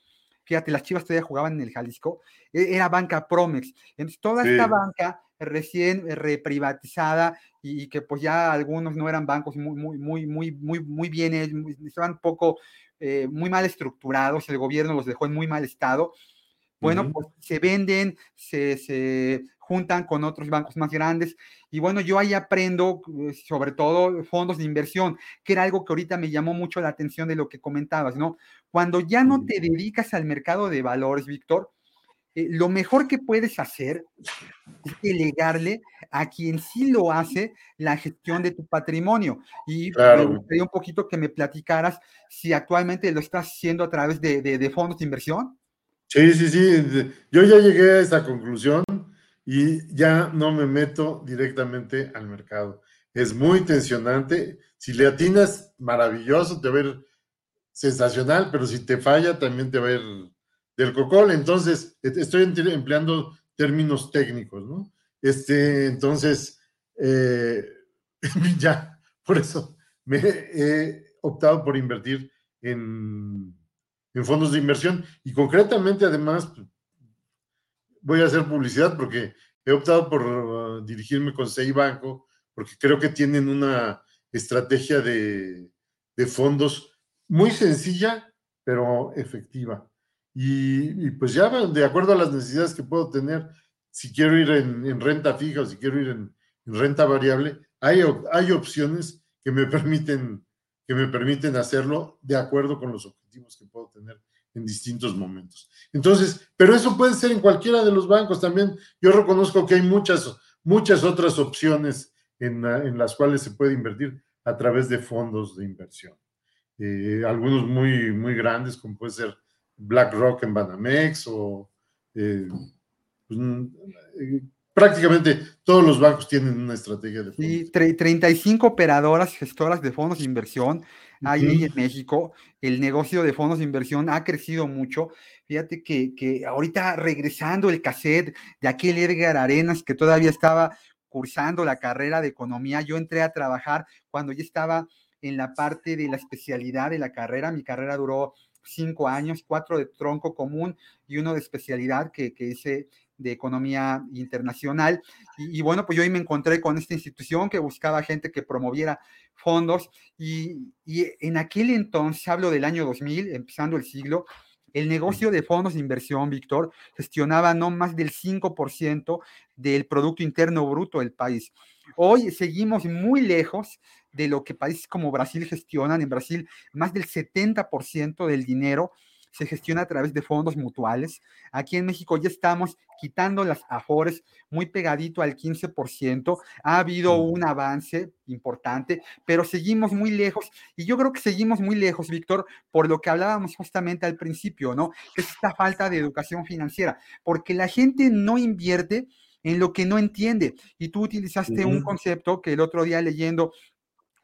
fíjate, las Chivas todavía jugaban en el Jalisco, e, era banca Promex. Entonces, toda esta banca recién reprivatizada y, que pues ya algunos no eran bancos muy, muy, muy, muy, muy, muy bien, estaban poco, eh, muy mal estructurados, el gobierno los dejó en muy mal estado. Bueno, pues se venden, se, se, juntan con otros bancos más grandes. Y bueno, yo ahí aprendo eh, sobre todo fondos de inversión, que era algo que ahorita me llamó mucho la atención de lo que comentabas, ¿no? Cuando ya no te dedicas al mercado de valores, Víctor, eh, lo mejor que puedes hacer es delegarle a quien sí lo hace la gestión de tu patrimonio. Y me gustaría un poquito que me platicaras si actualmente lo estás haciendo a través de, de fondos de inversión. Sí, sí, sí. Yo ya llegué a esa conclusión y ya no me meto directamente al mercado. Es muy tensionante. Si le atinas, maravilloso, te va a ir sensacional, pero si te falla, también te va a ir del cocol. Entonces, estoy empleando términos técnicos, ¿no? Este, entonces, eh, ya, por eso me he optado por invertir en, en fondos de inversión y concretamente, además, voy a hacer publicidad porque he optado por uh, dirigirme con Sei Banco, porque creo que tienen una estrategia de, fondos muy sencilla, pero efectiva. Y, pues ya de acuerdo a las necesidades que puedo tener, si quiero ir en, renta fija o si quiero ir en, renta variable, hay, hay opciones que me permiten que me permiten hacerlo de acuerdo con los objetivos que puedo tener en distintos momentos. Entonces, pero eso puede ser en cualquiera de los bancos también. Yo reconozco que hay muchas, muchas otras opciones en, las cuales se puede invertir a través de fondos de inversión. Eh, algunos muy, muy grandes, como puede ser BlackRock en Banamex o eh, pues, eh, prácticamente todos los bancos tienen una estrategia de fondos. Sí, 35 operadoras gestoras de fondos de inversión ahí en México. El negocio de fondos de inversión ha crecido mucho. Fíjate que, que ahorita regresando el cassette de aquel Edgar Arenas que todavía estaba cursando la carrera de economía, yo entré a trabajar cuando ya estaba en la parte de la especialidad de la carrera. Mi carrera duró cinco años, cuatro de tronco común y uno de especialidad que, que hice de economía internacional. Y, bueno, pues yo ahí me encontré con esta institución que buscaba gente que promoviera fondos y, en aquel entonces, hablo del año 2000, empezando el siglo, el negocio de fondos de inversión, Víctor, gestionaba no más del 5% del Producto Interno Bruto del país. Hoy seguimos muy lejos de lo que países como Brasil gestionan. En Brasil, más del 70% del dinero se gestiona a través de fondos mutuales. Aquí en México ya estamos quitando las afores muy pegadito al 15%. Ha habido un avance importante, pero seguimos muy lejos. Y yo creo que seguimos muy lejos, Víctor, por lo que hablábamos justamente al principio, ¿no? Que es esta falta de educación financiera, porque la gente no invierte en lo que no entiende. Y tú utilizaste un concepto que el otro día leyendo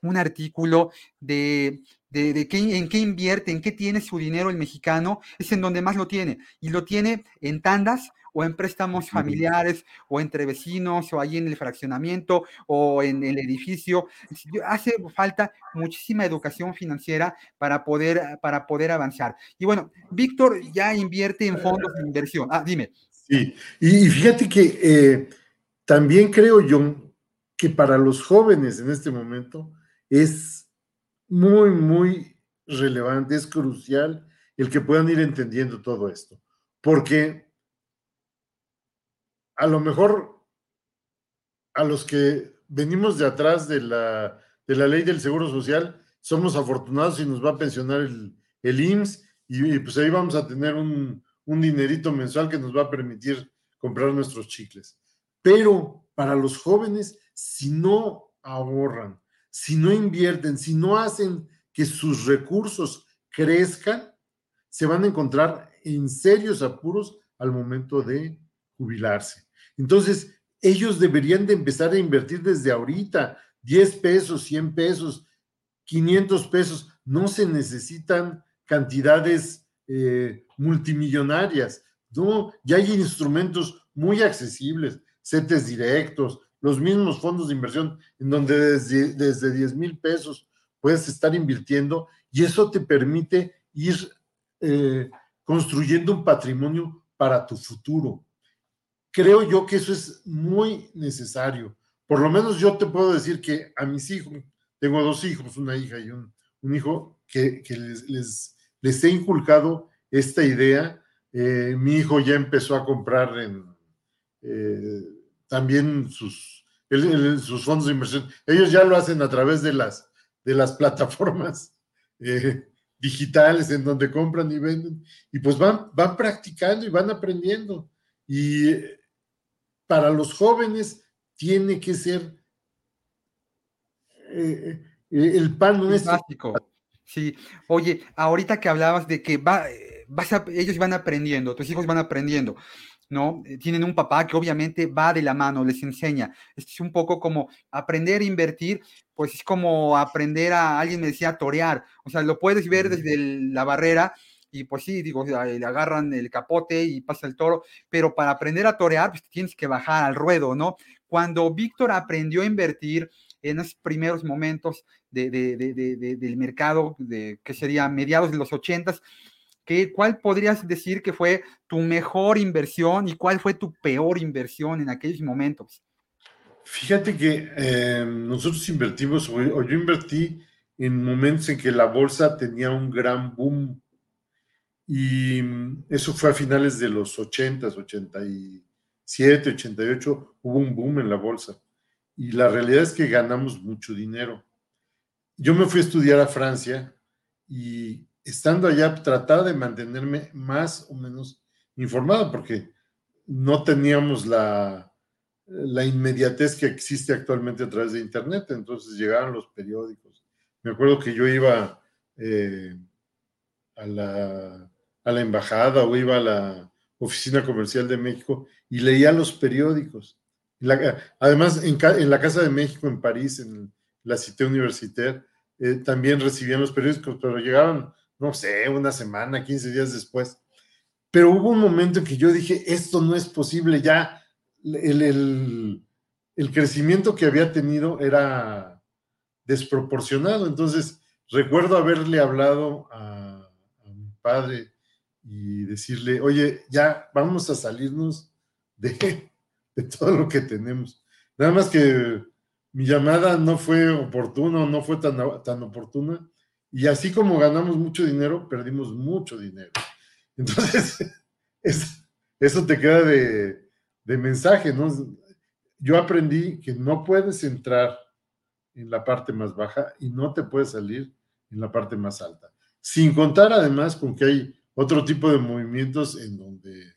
un artículo de, de, qué, en qué invierte, en qué tiene su dinero el mexicano, es en donde más lo tiene. Y lo tiene en tandas o en préstamos familiares o entre vecinos o ahí en el fraccionamiento o en el edificio. Hace falta muchísima educación financiera para poder, para poder avanzar. Y bueno, Víctor ya invierte en fondos de inversión. Ah, dime. Sí, y fíjate que eh, también creo yo que para los jóvenes en este momento es muy, muy relevante, es crucial el que puedan ir entendiendo todo esto, porque a lo mejor a los que venimos de atrás de la, de la ley del Seguro Social, somos afortunados y nos va a pensionar el, el IMSS y, pues ahí vamos a tener un, un dinerito mensual que nos va a permitir comprar nuestros chicles. Pero para los jóvenes, si no ahorran, si no invierten, si no hacen que sus recursos crezcan, se van a encontrar en serios apuros al momento de jubilarse. Entonces, ellos deberían de empezar a invertir desde ahorita, 10 pesos, 100 pesos, 500 pesos. No se necesitan cantidades eh, multimillonarias. No, ya hay instrumentos muy accesibles, CETES directos, los mismos fondos de inversión, en donde desde, desde 10 mil pesos puedes estar invirtiendo y eso te permite ir eh, construyendo un patrimonio para tu futuro. Creo yo que eso es muy necesario. Por lo menos yo te puedo decir que a mis hijos, tengo dos hijos, una hija y un, un hijo, que, que les, les les he inculcado esta idea. Eh, mi hijo ya empezó a comprar en, eh, también sus, sus fondos de inversión. Ellos ya lo hacen a través de las, de las plataformas eh, digitales en donde compran y venden. Y pues van, van practicando y van aprendiendo. Y para los jóvenes tiene que ser el pan nuestro. Sí, oye, ahorita que hablabas de que va, eh, vas ellos van aprendiendo, tus hijos van aprendiendo, ¿no? Eh, tienen un papá que obviamente va de la mano, les enseña. Es un poco como aprender a invertir, pues es como aprender a, alguien me decía, torear, o sea, lo puedes ver desde la barrera y pues sí, digo, le agarran el capote y pasa el toro, pero para aprender a torear, pues tienes que bajar al ruedo, ¿no? Cuando Víctor aprendió a invertir, en esos primeros momentos del mercado, de, que sería mediados de los ochentas, ¿cuál podrías decir que fue tu mejor inversión y cuál fue tu peor inversión en aquellos momentos? Fíjate que eh, nosotros invertimos, o, yo invertí en momentos en que la bolsa tenía un gran boom. Y eso fue a finales de los 80, 87, 88, hubo un boom en la bolsa y la realidad es que ganamos mucho dinero. Yo me fui a estudiar a Francia y estando allá trataba de mantenerme más o menos informado porque no teníamos la, la inmediatez que existe actualmente a través de Internet, entonces llegaban los periódicos. Me acuerdo que yo iba eh, a, la, a la embajada o iba a la oficina comercial de México y leía los periódicos además, en, la Casa de México, en París, en la Cité Universitaire, eh, también recibían los periódicos, pero llegaban, no sé, una semana, 15 días después. Pero hubo un momento en que yo dije, esto no es posible, ya el, crecimiento que había tenido era desproporcionado. Entonces, recuerdo haberle hablado a, a mi padre y decirle, oye, ya vamos a salirnos de, de todo lo que tenemos. Nada más que mi llamada no fue oportuna, no fue tan, tan oportuna, y así como ganamos mucho dinero, perdimos mucho dinero. Entonces, eso te queda de, mensaje, ¿no? Yo aprendí que no puedes entrar en la parte más baja y no te puedes salir en la parte más alta. Sin contar además con que hay otro tipo de movimientos en donde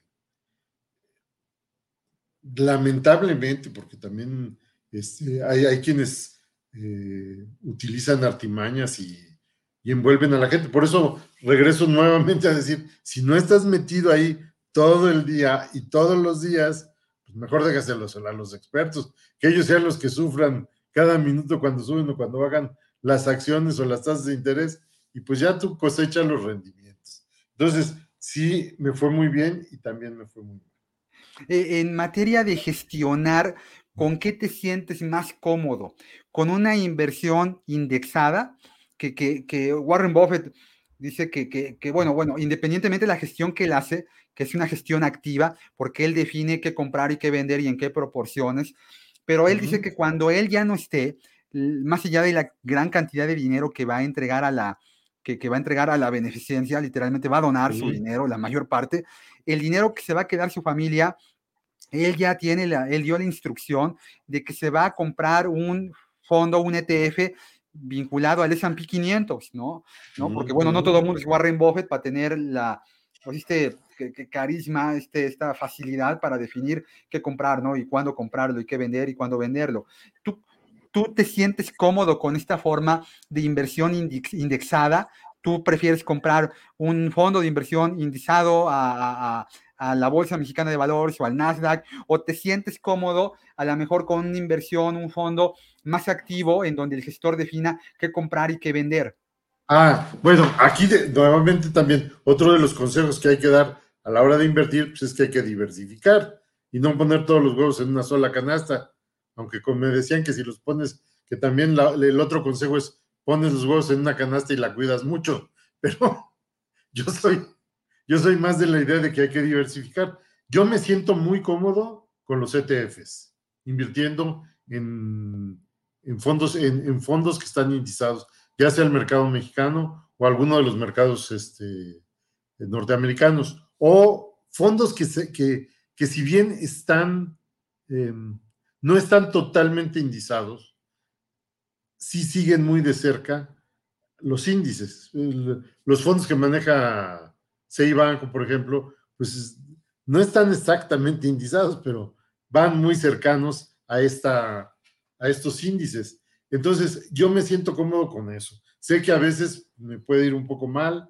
lamentablemente, porque también este, hay, quienes eh, utilizan artimañas y, envuelven a la gente. Por eso regreso nuevamente a decir, si no estás metido ahí todo el día y todos los días, pues mejor déjaselos a los expertos, que ellos sean los que sufran cada minuto cuando suben o cuando bajan las acciones o las tasas de interés, y pues ya tú cosechas los rendimientos. Entonces, sí, me fue muy bien y también me fue muy bien. Eh, en materia de gestionar, ¿con qué te sientes más cómodo? ¿Con una inversión indexada? Que, que, Warren Buffett dice que, que, bueno, bueno, independientemente de la gestión que él hace, que es una gestión activa, porque él define qué comprar y qué vender y en qué proporciones, pero él dice que cuando él ya no esté, más allá de la gran cantidad de dinero que va a entregar a la, que, que va a entregar a la beneficencia, literalmente va a donar su dinero, la mayor parte, el dinero que se va a quedar su familia, él ya tiene, la, él dio la instrucción de que se va a comprar un fondo, un ETF vinculado al S&P 500, ¿no? ¿no? Porque, bueno, no todo el mundo es Warren Buffett para tener la, pues, este carisma, este, esta facilidad para definir qué comprar, ¿no? Y cuándo comprarlo, y qué vender, y cuándo venderlo. ¿Tú, tú te sientes cómodo con esta forma de inversión indexada tú prefieres comprar un fondo de inversión indexado a, la Bolsa Mexicana de Valores o al Nasdaq, o te sientes cómodo a lo mejor con una inversión, un fondo más activo en donde el gestor defina qué comprar y qué vender. Ah, bueno, aquí nuevamente también otro de los consejos que hay que dar a la hora de invertir pues es que hay que diversificar y no poner todos los huevos en una sola canasta, aunque como me decían que si los pones, que también el otro consejo es pones los huevos en una canasta y la cuidas mucho, pero yo soy, yo soy más de la idea de que hay que diversificar. Yo me siento muy cómodo con los ETFs, invirtiendo en, fondos, en, fondos que están indizados, ya sea el mercado mexicano o alguno de los mercados este, norteamericanos, o fondos que, que, que si bien están, em, no están totalmente indizados, sí siguen muy de cerca los índices. Los fondos que maneja Banco, por ejemplo, pues no están exactamente indizados, pero van muy cercanos a, esta, a estos índices. Entonces, yo me siento cómodo con eso. Sé que a veces me puede ir un poco mal,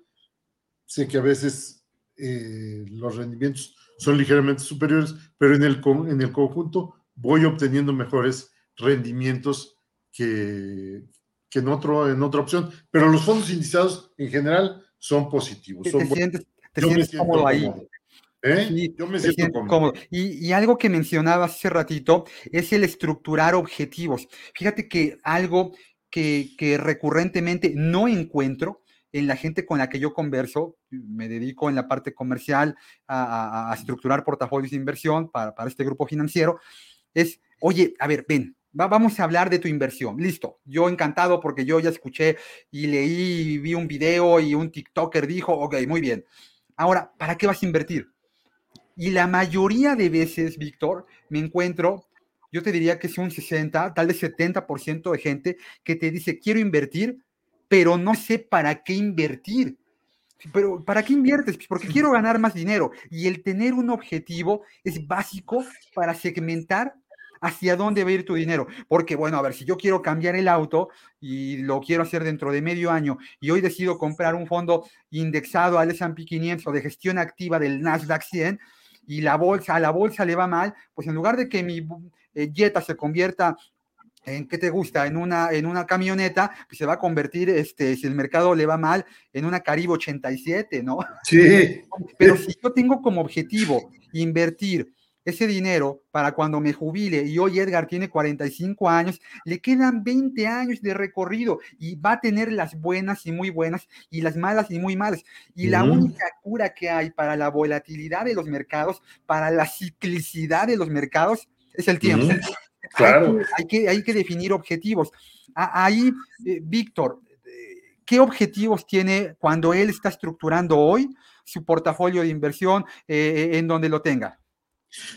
sé que a veces eh, los rendimientos son ligeramente superiores, pero en el, en el conjunto voy obteniendo mejores rendimientos que, en, otro, en otra opción. Pero los fondos indizados en general son positivos. Te, sientes, cómodo ahí. ¿Eh? Yo me siento cómodo. Y, algo que mencionaba hace ratito es el estructurar objetivos. Fíjate que algo que, recurrentemente no encuentro en la gente con la que yo converso, me dedico en la parte comercial a, estructurar portafolios de inversión para, para, este grupo financiero, es, oye, a ver, ven, vamos a hablar de tu inversión. Listo. Yo encantado porque yo ya escuché y leí, vi un video y un TikToker dijo, ok, muy bien. Ahora, ¿para qué vas a invertir? Y la mayoría de veces, Víctor, me encuentro, yo te diría que es un 60, tal vez 70% de gente que te dice, quiero invertir, pero no sé para qué invertir. Pero ¿para qué inviertes? Pues porque quiero ganar más dinero. Y el tener un objetivo es básico para segmentar hacia dónde va a ir tu dinero. Porque, bueno, a ver, si yo quiero cambiar el auto y lo quiero hacer dentro de medio año y hoy decido comprar un fondo indexado al S&P 500 o de gestión activa del Nasdaq 100 y la bolsa, a la bolsa le va mal, pues en lugar de que mi eh, Jetta se convierta en qué te gusta, en una, en una camioneta, pues se va a convertir, este, si el mercado le va mal, en una Caribe 87, ¿no? Sí. Pero si yo tengo como objetivo invertir ese dinero para cuando me jubile y hoy Edgar tiene 45 años, le quedan 20 años de recorrido y va a tener las buenas y muy buenas y las malas y muy malas. Y la única cura que hay para la volatilidad de los mercados, para la ciclicidad de los mercados, es el tiempo. Claro. Hay que, hay que, definir objetivos. Ahí, eh, Víctor, eh, ¿qué objetivos tiene cuando él está estructurando hoy su portafolio de inversión eh, en donde lo tenga?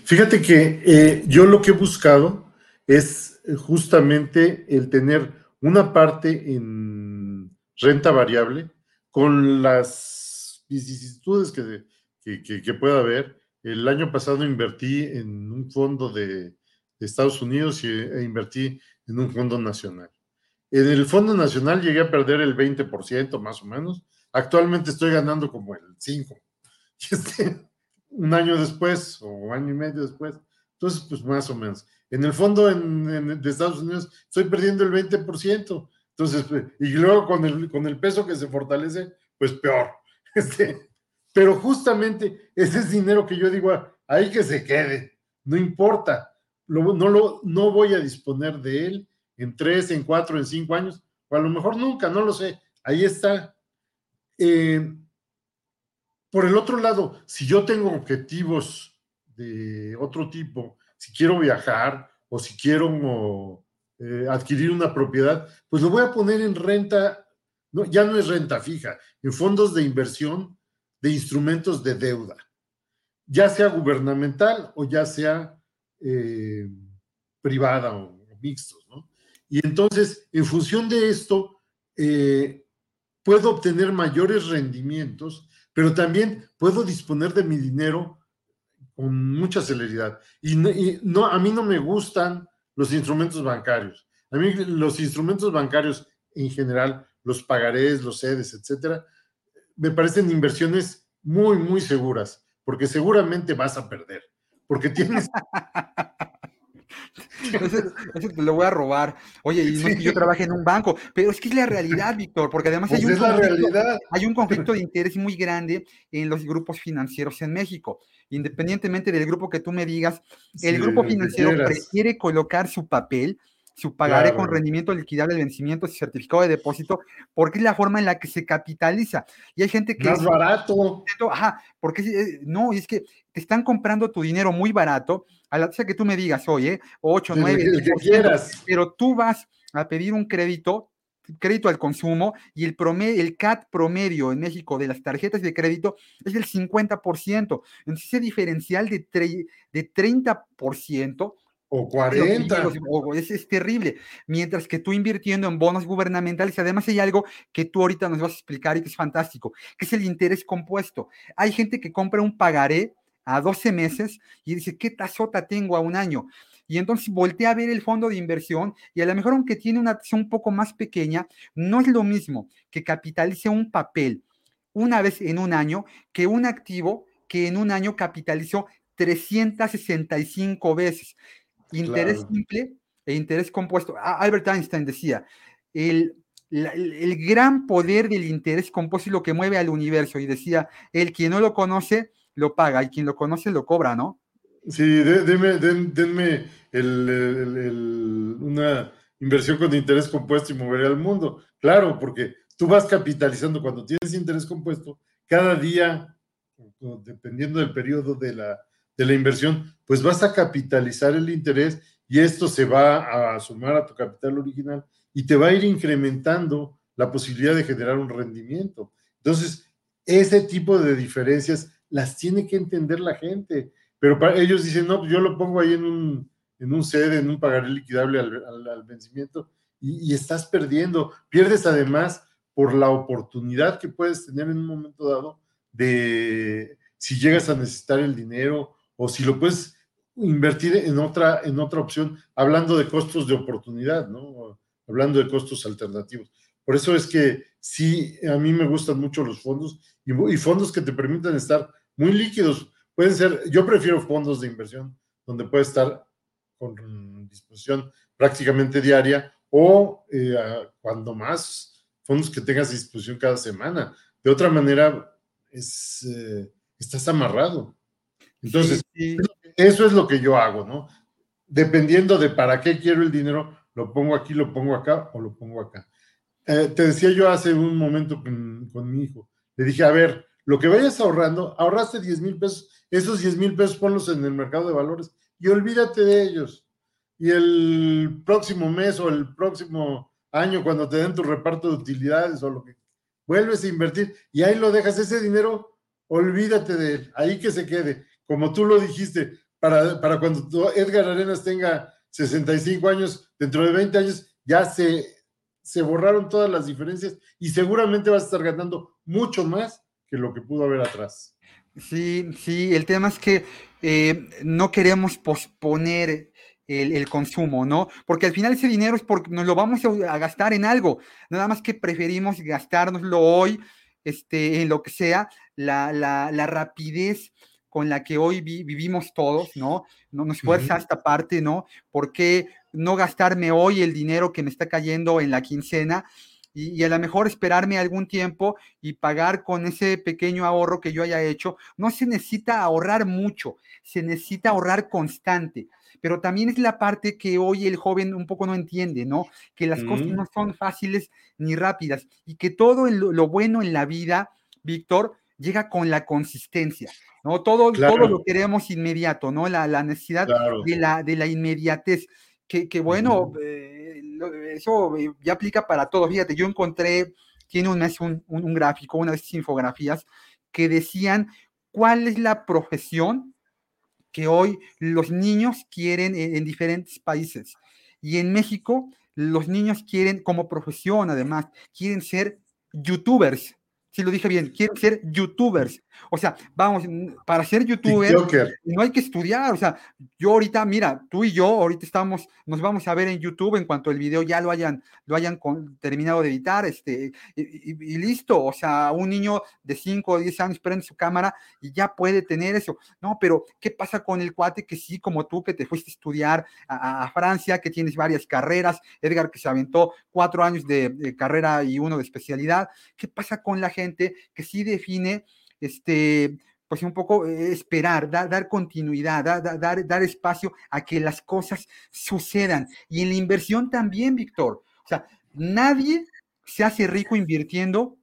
Fíjate que eh, yo lo que he buscado es eh, justamente el tener una parte en renta variable con las vicisitudes que, que, pueda haber. El año pasado invertí en un fondo de, Estados Unidos e invertí en un fondo nacional. En el fondo nacional llegué a perder el 20% más o menos. Actualmente estoy ganando como el 5%. Este, un año después o año y medio después. Entonces, pues más o menos. En el fondo de Estados Unidos estoy perdiendo el 20%. Entonces, pues, y luego con el, con el peso que se fortalece, pues peor. Este, pero justamente ese es dinero que yo digo, ahí que se quede, no importa, no, lo, no voy a disponer de él en tres, en cuatro, en cinco años, o a lo mejor nunca, no lo sé, ahí está. Eh, por el otro lado, si yo tengo objetivos de otro tipo, si quiero viajar o si quiero eh, adquirir una propiedad, pues lo voy a poner en renta, ya no es renta fija, en fondos de inversión de instrumentos de deuda, ya sea gubernamental o ya sea eh, privada o, mixtos, ¿no? Y entonces, en función de esto, eh, puedo obtener mayores rendimientos pero también puedo disponer de mi dinero con mucha celeridad. Y no, a mí no me gustan los instrumentos bancarios. A mí los instrumentos bancarios en general, los pagarés, los sedes, etcétera, me parecen inversiones muy, muy seguras, porque seguramente vas a perder, porque tienes, Eso, te lo voy a robar. Oye, y no es que yo trabaje en un banco, pero es que es la realidad, Víctor, porque además hay, pues un hay un conflicto de interés muy grande en los grupos financieros en México. Independientemente del grupo que tú me digas, el grupo financiero prefiere colocar su papel su pagaré con rendimiento liquidable de vencimiento y certificado de depósito, porque es la forma en la que se capitaliza. Y hay gente que... Más barato. Ajá, porque eh, no, es que te están comprando tu dinero muy barato, a la tasa que tú me digas, oye, 8, 9, pero tú vas a pedir un crédito crédito al consumo y el, promedio, el CAT promedio en México de las tarjetas de crédito es del 50%. Entonces, ese diferencial de, de 30% o 40. es, es, terrible. Mientras que tú invirtiendo en bonos gubernamentales, además hay algo que tú ahorita nos vas a explicar y que es fantástico, que es el interés compuesto. Hay gente que compra un pagaré a 12 meses y dice, ¿qué tasota tengo a un año? Y entonces voltea a ver el fondo de inversión y a lo mejor aunque tiene una acción un poco más pequeña, no es lo mismo que capitalice un papel una vez en un año que un activo que en un año capitalizó 365 veces. Interés simple e interés compuesto. Albert Einstein decía, el, el, gran poder del interés compuesto es lo que mueve al universo. Y decía, el quien no lo conoce, lo paga, y quien lo conoce, lo cobra, ¿no? Sí, denme, denme una inversión con interés compuesto y moveré al mundo. Claro, porque tú vas capitalizando cuando tienes interés compuesto, cada día, dependiendo del periodo de la, de la inversión, pues vas a capitalizar el interés y esto se va a sumar a tu capital original y te va a ir incrementando la posibilidad de generar un rendimiento. Entonces, ese tipo de diferencias las tiene que entender la gente, pero ellos dicen, no, pues yo lo pongo ahí en un, en un sede, en un pagaré liquidable al, vencimiento y, y, estás perdiendo. Pierdes además por la oportunidad que puedes tener en un momento dado de si llegas a necesitar el dinero o si lo puedes invertir en otra, en otra opción, hablando de costos de oportunidad, ¿no? Hablando de costos alternativos. Por eso es que sí, a mí me gustan mucho los fondos y, fondos que te permitan estar muy líquidos. Pueden ser, yo prefiero fondos de inversión donde puede estar con disposición prácticamente diaria o eh, cuando más fondos que tengas a disposición cada semana. De otra manera, es, eh, estás amarrado. Entonces, eso es lo que yo hago, ¿no? Dependiendo de para qué quiero el dinero, lo pongo aquí, lo pongo acá o lo pongo acá. Eh, te decía yo hace un momento con, mi hijo, le dije, a ver, lo que vayas ahorrando, ahorraste 10 mil pesos, esos 10 mil pesos ponlos en el mercado de valores y olvídate de ellos. Y el próximo mes o el próximo año, cuando te den tu reparto de utilidades o lo que vuelves a invertir y ahí lo dejas, ese dinero, olvídate de él, ahí que se quede como tú lo dijiste, para, para cuando Edgar Arenas tenga 65 años, dentro de 20 años, ya se, se borraron todas las diferencias y seguramente vas a estar ganando mucho más que lo que pudo haber atrás. Sí, sí, el tema es que eh, no queremos posponer el, consumo, ¿no? Porque al final ese dinero es porque nos lo vamos a, gastar en algo, nada más que preferimos gastárnoslo hoy, este, en lo que sea, la, la, rapidez con la que hoy vivimos todos, ¿no? No nos fuerza esta parte, ¿no? ¿Por qué no gastarme hoy el dinero que me está cayendo en la quincena y, a lo mejor esperarme algún tiempo y pagar con ese pequeño ahorro que yo haya hecho. No se necesita ahorrar mucho, se necesita ahorrar constante. Pero también es la parte que hoy el joven un poco no entiende, ¿no? Que las cosas mm. no son fáciles ni rápidas y que todo lo bueno en la vida, Víctor, llega con la consistencia, ¿no? Todo, todo lo queremos inmediato, ¿no? La, necesidad de, la, de la inmediatez que, bueno, eh, eso eh, ya aplica para todo. Fíjate, yo encontré, tiene un mes un, gráfico, una de esas infografías, que decían cuál es la profesión que hoy los niños quieren en, diferentes países. Y en México, los niños quieren, como profesión además, quieren ser youtubers. Si lo dije bien, quieren ser youtubers. O sea, vamos, para ser youtuber no hay que estudiar. O sea, yo ahorita, mira, tú y yo ahorita estamos, nos vamos a ver en YouTube en cuanto el video ya lo hayan, lo hayan terminado de editar, este, y, listo. O sea, un niño de 5 o 10 años prende su cámara y ya puede tener eso. No, pero ¿qué pasa con el cuate que sí, como tú, que te fuiste a estudiar a, Francia, que tienes varias carreras, Edgar que se aventó cuatro años de, de carrera y uno de especialidad? ¿Qué pasa con la gente que sí define este, pues un poco eh, esperar, dar, continuidad, dar, dar, espacio a que las cosas sucedan. Y en la inversión también, Víctor. O sea, nadie se hace rico invirtiendo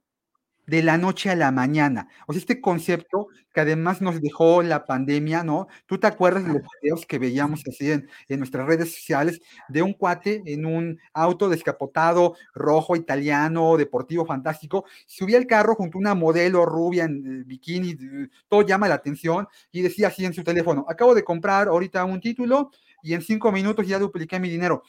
de la noche a la mañana. O sea, este concepto que además nos dejó la pandemia, ¿no? ¿Tú te acuerdas de los videos que veíamos así en, nuestras redes sociales de un cuate en un auto descapotado, rojo, italiano, deportivo, fantástico? Subía el carro junto a una modelo rubia en bikini, todo llama la atención y decía así en su teléfono, acabo de comprar ahorita un título y en cinco minutos ya dupliqué mi dinero.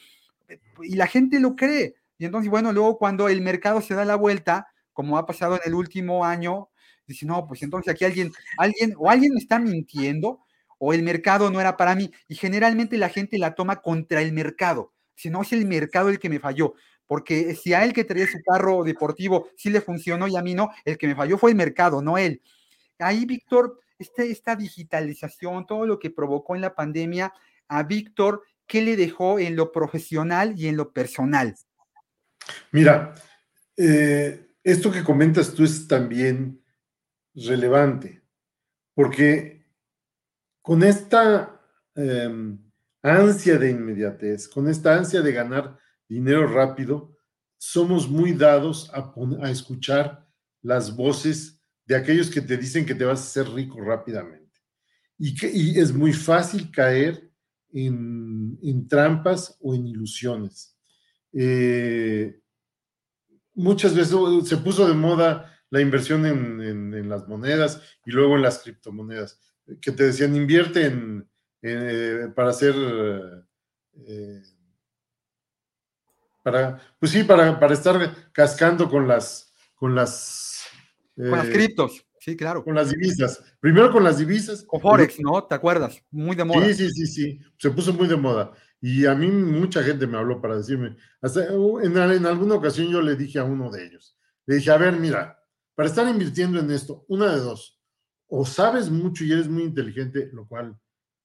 Y la gente lo cree. Y entonces, bueno, luego cuando el mercado se da la vuelta, como ha pasado en el último año, dice, no, pues entonces aquí alguien, alguien, o alguien me está mintiendo, o el mercado no era para mí, y generalmente la gente la toma contra el mercado, si no es el mercado el que me falló, porque si a él que traía su carro deportivo sí le funcionó y a mí no, el que me falló fue el mercado, no él. Ahí, Víctor, este, esta digitalización, todo lo que provocó en la pandemia, a Víctor, ¿qué le dejó en lo profesional y en lo personal? Mira, eh, esto que comentas tú es también relevante, porque con esta em, ansia de inmediatez, con esta ansia de ganar dinero rápido, somos muy dados a, escuchar las voces de aquellos que te dicen que te vas a hacer rico rápidamente. Y, es muy fácil caer en, trampas o en ilusiones. Eh, muchas veces se puso de moda la inversión en, las monedas y luego en las criptomonedas, que te decían invierte en, eh, para hacer, eh, para, pues sí, para, para, estar cascando con las, con las, con las eh, criptos. Sí, claro. Con las divisas. Primero con las divisas. O Forex, ¿no? ¿Te acuerdas? Muy de moda. Sí, sí, sí, sí. Se puso muy de moda. Y a mí mucha gente me habló para decirme, uh, en, en, alguna ocasión yo le dije a uno de ellos, le dije, a ver, mira, para estar invirtiendo en esto, una de dos, o sabes mucho y eres muy inteligente, lo cual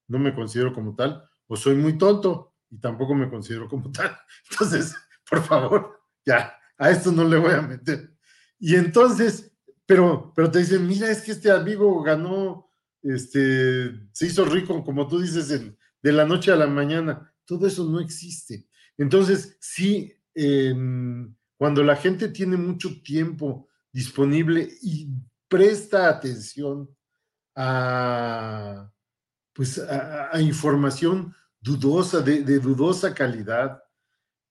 no me considero como tal, o soy muy tonto y tampoco me considero como tal. Entonces, por favor, ya, a esto no le voy a meter. Y entonces, pero, pero te dicen, mira, es que este amigo ganó, este, se hizo rico, como tú dices, de la noche a la mañana todo eso no existe. Entonces, sí, cuando la gente tiene mucho tiempo disponible y presta atención a, pues, a, información dudosa, de, dudosa calidad,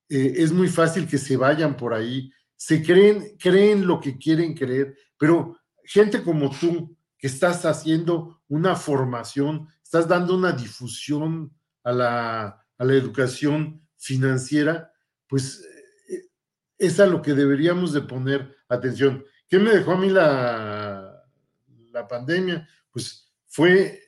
eh, es muy fácil que se vayan por ahí, se creen, creen lo que quieren creer, pero gente como tú, que estás haciendo una formación, estás dando una difusión a la, a la educación financiera, pues eh, es a lo que deberíamos de poner atención. ¿Qué me dejó a mí la, la pandemia, pues fue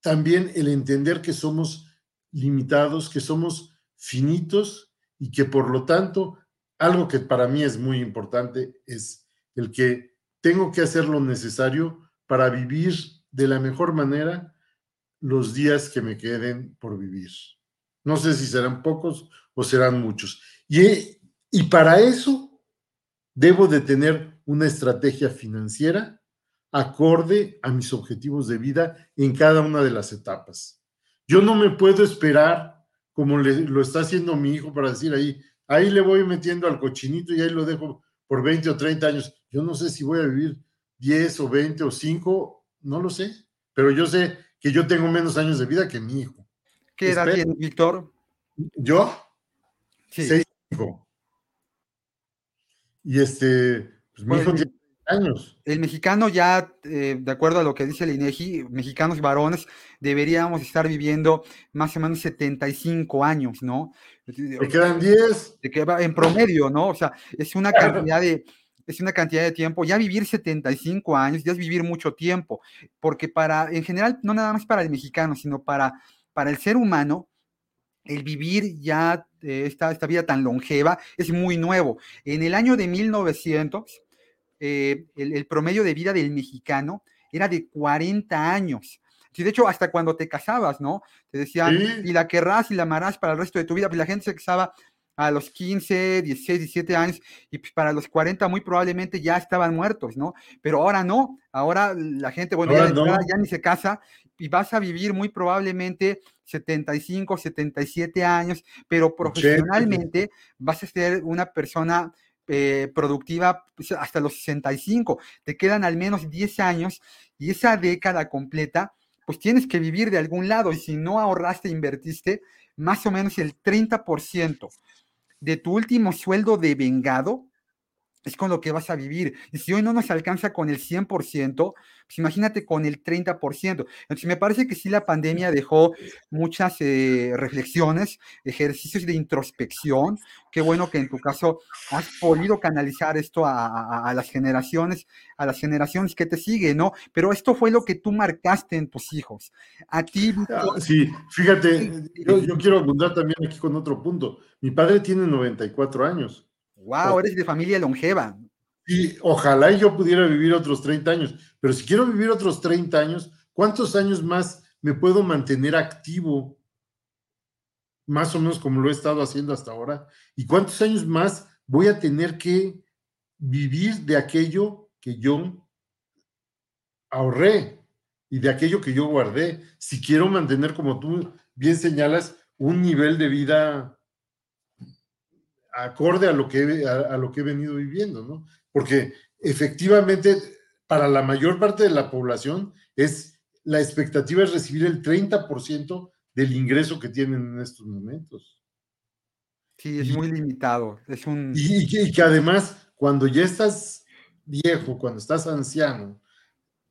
también el entender que somos limitados, que somos finitos y que por lo tanto, algo que para mí es muy importante es el que tengo que hacer lo necesario para vivir de la mejor manera los días que me queden por vivir. No sé si serán pocos o serán muchos. Y, y para eso debo de tener una estrategia financiera acorde a mis objetivos de vida en cada una de las etapas. Yo no me puedo esperar como lo está haciendo mi hijo para decir ahí, ahí le voy metiendo al cochinito y ahí lo dejo por 20 o 30 años. Yo no sé si voy a vivir 10 o 20 o 5, no lo sé, pero yo sé que yo tengo menos años de vida que mi hijo. ¿Qué edad tiene Víctor? ¿Yo? Sí. Seis Y este, pues mi hijo tiene años. El mexicano ya, eh, de acuerdo a lo que dice el INEGI, mexicanos varones, deberíamos estar viviendo más o menos 75 años, ¿no? Me quedan 10. En promedio, ¿no? O sea, es una cantidad de, es una cantidad de tiempo. Ya vivir 75 años, ya es vivir mucho tiempo, porque para, en general, no nada más para el mexicano, sino para, para el ser humano, el vivir ya eh, esta, esta vida tan longeva es muy nuevo. En el año de 1900, eh, el, promedio de vida del mexicano era de 40 años. Sí, de hecho, hasta cuando te casabas, ¿no? Te decían, y la querrás y la amarás para el resto de tu vida, pues la gente se casaba a los 15, 16, 17 años y pues para los 40 muy probablemente ya estaban muertos, ¿no? Pero ahora no, ahora la gente, bueno, ya, ni se casa y vas a vivir muy probablemente 75, 77 años, pero profesionalmente vas a ser una persona eh, productiva pues, hasta los 65, te quedan al menos 10 años y esa década completa, pues tienes que vivir de algún lado y si no ahorraste, invertiste más o menos el 30% de tu último sueldo de vengado, es con lo que vas a vivir. Y si hoy no nos alcanza con el 100%, pues imagínate con el 30%. Entonces, me parece que sí la pandemia dejó muchas eh, reflexiones, ejercicios de introspección. Qué bueno que en tu caso has podido canalizar esto a, las generaciones, a las generaciones que te siguen, ¿no? Pero esto fue lo que tú marcaste en tus hijos. A ti. Ah, sí, fíjate, yo, yo quiero abundar también aquí con otro punto. Mi padre tiene 94 años. Wow, eres de familia longeva. Y ojalá yo pudiera vivir otros 30 años, pero si quiero vivir otros 30 años, ¿cuántos años más me puedo mantener activo? Más o menos como lo he estado haciendo hasta ahora. ¿Y cuántos años más voy a tener que vivir de aquello que yo ahorré y de aquello que yo guardé? Si quiero mantener, como tú bien señalas, un nivel de vida acorde a lo que, a, lo que he venido viviendo, ¿no? Porque efectivamente, para la mayor parte de la población, es la expectativa es recibir el 30% del ingreso que tienen en estos momentos. Sí, es muy limitado. Es un... y, que, además, cuando ya estás viejo, cuando estás anciano,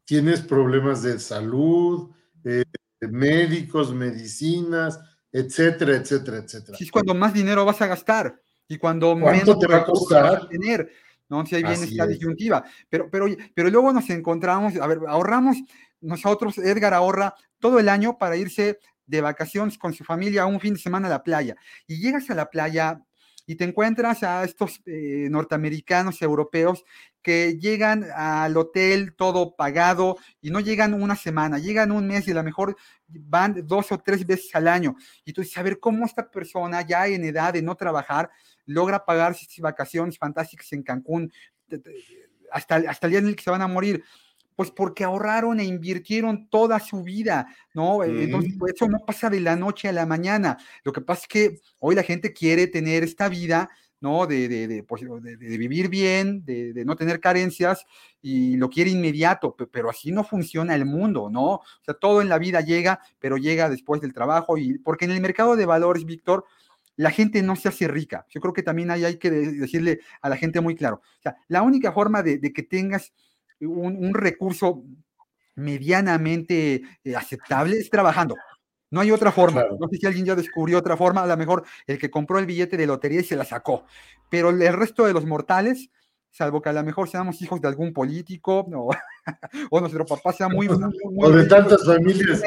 tienes problemas de salud, eh, médicos, medicinas, etcétera, etcétera, etcétera. Sí, es cuando más dinero vas a gastar y cuando menos te va a costar tener. ¿no? Si hay bien esta disyuntiva. Pero, pero, pero luego nos encontramos, a ver, ahorramos nosotros, Edgar ahorra todo el año para irse de vacaciones con su familia a un fin de semana a la playa. Y llegas a la playa y te encuentras a estos eh, norteamericanos, europeos, que llegan al hotel todo pagado y no llegan una semana, llegan un mes y a lo mejor van dos o tres veces al año. Y tú dices, a ver cómo esta persona ya en edad de no trabajar logra pagar sus vacaciones fantásticas en Cancún hasta, hasta el día en el que se van a morir. Pues porque ahorraron e invirtieron toda su vida, ¿no? Entonces, pues, eso no pasa de la noche a la mañana. Lo que pasa es que hoy la gente quiere tener esta vida, ¿no? De, de, de, pues, vivir bien, de, no tener carencias y lo quiere inmediato, pero así no funciona el mundo, ¿no? O sea, todo en la vida llega, pero llega después del trabajo y porque en el mercado de valores, Víctor, la gente no se hace rica. Yo creo que también ahí hay que decirle a la gente muy claro. O sea, la única forma de que tengas un, recurso medianamente eh, aceptable es trabajando. No hay otra forma. No sé si alguien ya descubrió otra forma. A lo mejor el que compró el billete de lotería y se la sacó. Pero el resto de los mortales salvo que a lo mejor seamos hijos de algún político o, o nuestro papá sea muy... muy, o de tantas familias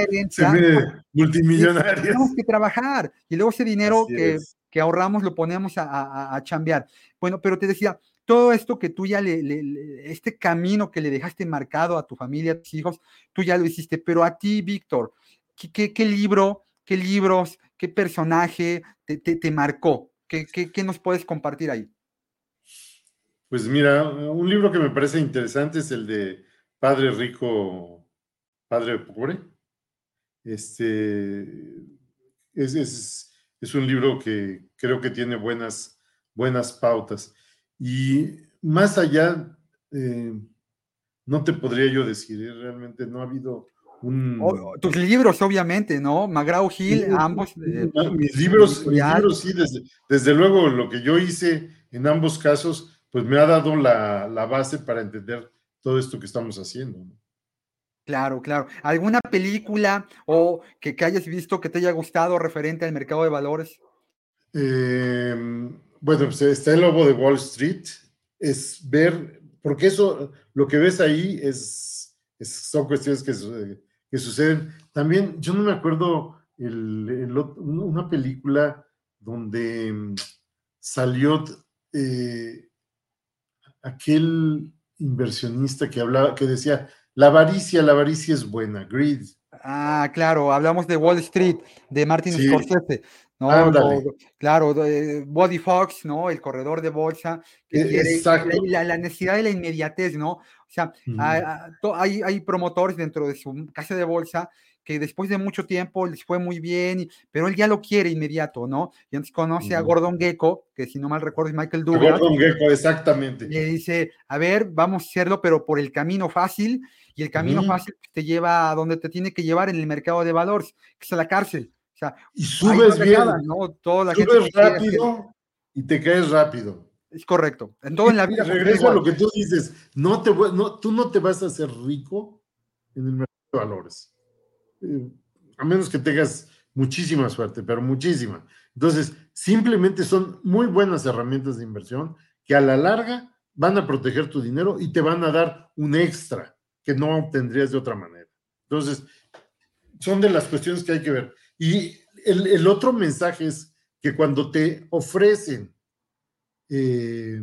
multimillonarias. Tenemos que trabajar y luego ese dinero que, que, ahorramos lo ponemos a, a, a, chambear. Bueno, pero te decía, todo esto que tú ya le, le, este camino que le dejaste marcado a tu familia, a tus hijos, tú ya lo hiciste, pero a ti, Víctor, ¿qué, qué, qué libro, qué libros, qué personaje te, te, te marcó? ¿Qué, ¿Qué, qué, nos puedes compartir ahí? Pues mira, un libro que me parece interesante es el de Padre Rico, Padre Pobre. Este es, es, es, un libro que creo que tiene buenas, buenas pautas. Y más allá, eh, no te podría yo decir, ¿eh? realmente no ha habido un... Oh, tus libros, obviamente, ¿no? McGraw Hill, ambos. Eh, mis, libros, mis libros, sí, desde, desde luego lo que yo hice en ambos casos pues me ha dado la, la base para entender todo esto que estamos haciendo. Claro, claro. ¿Alguna película o que, que, hayas visto que te haya gustado referente al mercado de valores? Eh, bueno, pues está el lobo de Wall Street. Es ver, porque eso, lo que ves ahí es, es son cuestiones que, que, suceden. También, yo no me acuerdo el, el, una película donde mm, salió eh, aquel inversionista que hablaba, que decía, la avaricia, la avaricia es buena, greed. Ah, claro, hablamos de Wall Street, de Martin sí. Scorsese. ¿no? claro, Body Fox, ¿no? El corredor de bolsa, que quiere la, la, necesidad de la inmediatez, ¿no? O sea, uh -huh. hay, hay promotores dentro de su casa de bolsa que después de mucho tiempo les fue muy bien, pero él ya lo quiere inmediato, ¿no? Y entonces conoce a Gordon Gecko, que si no mal recuerdo es Michael Douglas. Gordon Gecko, exactamente. Le dice, a ver, vamos a hacerlo, pero por el camino fácil, y el camino uh -huh. fácil te lleva a donde te tiene que llevar en el mercado de valores, que es a la cárcel. O sea, y subes bien, nada, ¿no? Toda la subes gente rápido y te caes rápido. Es correcto. En todo en la vida. Regreso a lo que tú dices, no te, no, tú no te vas a hacer rico en el mercado de valores a menos que tengas muchísima suerte, pero muchísima. Entonces, simplemente son muy buenas herramientas de inversión que a la larga van a proteger tu dinero y te van a dar un extra que no obtendrías de otra manera. Entonces, son de las cuestiones que hay que ver. Y el, el otro mensaje es que cuando te ofrecen eh,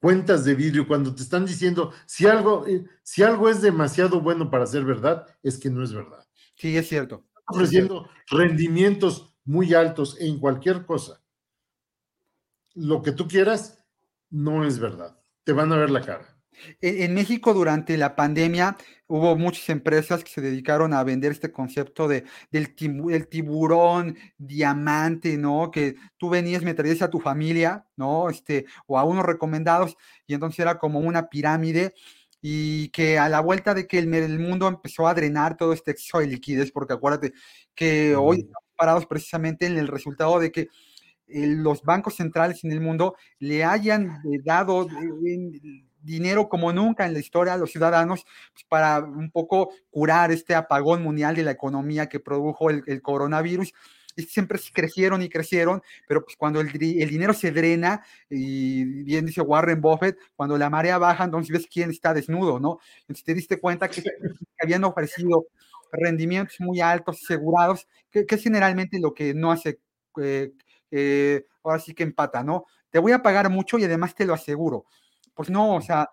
cuentas de vidrio, cuando te están diciendo si algo, eh, si algo es demasiado bueno para ser verdad, es que no es verdad. Sí, es cierto. Ofreciendo es cierto. rendimientos muy altos en cualquier cosa. Lo que tú quieras no es verdad. Te van a ver la cara. En, México durante la pandemia hubo muchas empresas que se dedicaron a vender este concepto de, del, tibu, del tiburón diamante, ¿no? Que tú venías, me traías a tu familia, ¿no? Este, o a unos recomendados, y entonces era como una pirámide y que a la vuelta de que el, el, mundo empezó a drenar todo este exceso de liquidez, porque acuérdate que mm. hoy estamos parados precisamente en el resultado de que eh, los bancos centrales en el mundo le hayan eh, dado eh, dinero como nunca en la historia a los ciudadanos pues, para un poco curar este apagón mundial de la economía que produjo el, el coronavirus siempre crecieron y crecieron, pero pues cuando el, el, dinero se drena, y bien dice Warren Buffett, cuando la marea baja, entonces ves quién está desnudo, ¿no? Entonces te diste cuenta que, habían ofrecido rendimientos muy altos, asegurados, que, que, es generalmente lo que no hace, eh, eh, ahora sí que empata, ¿no? Te voy a pagar mucho y además te lo aseguro. Pues no, o sea,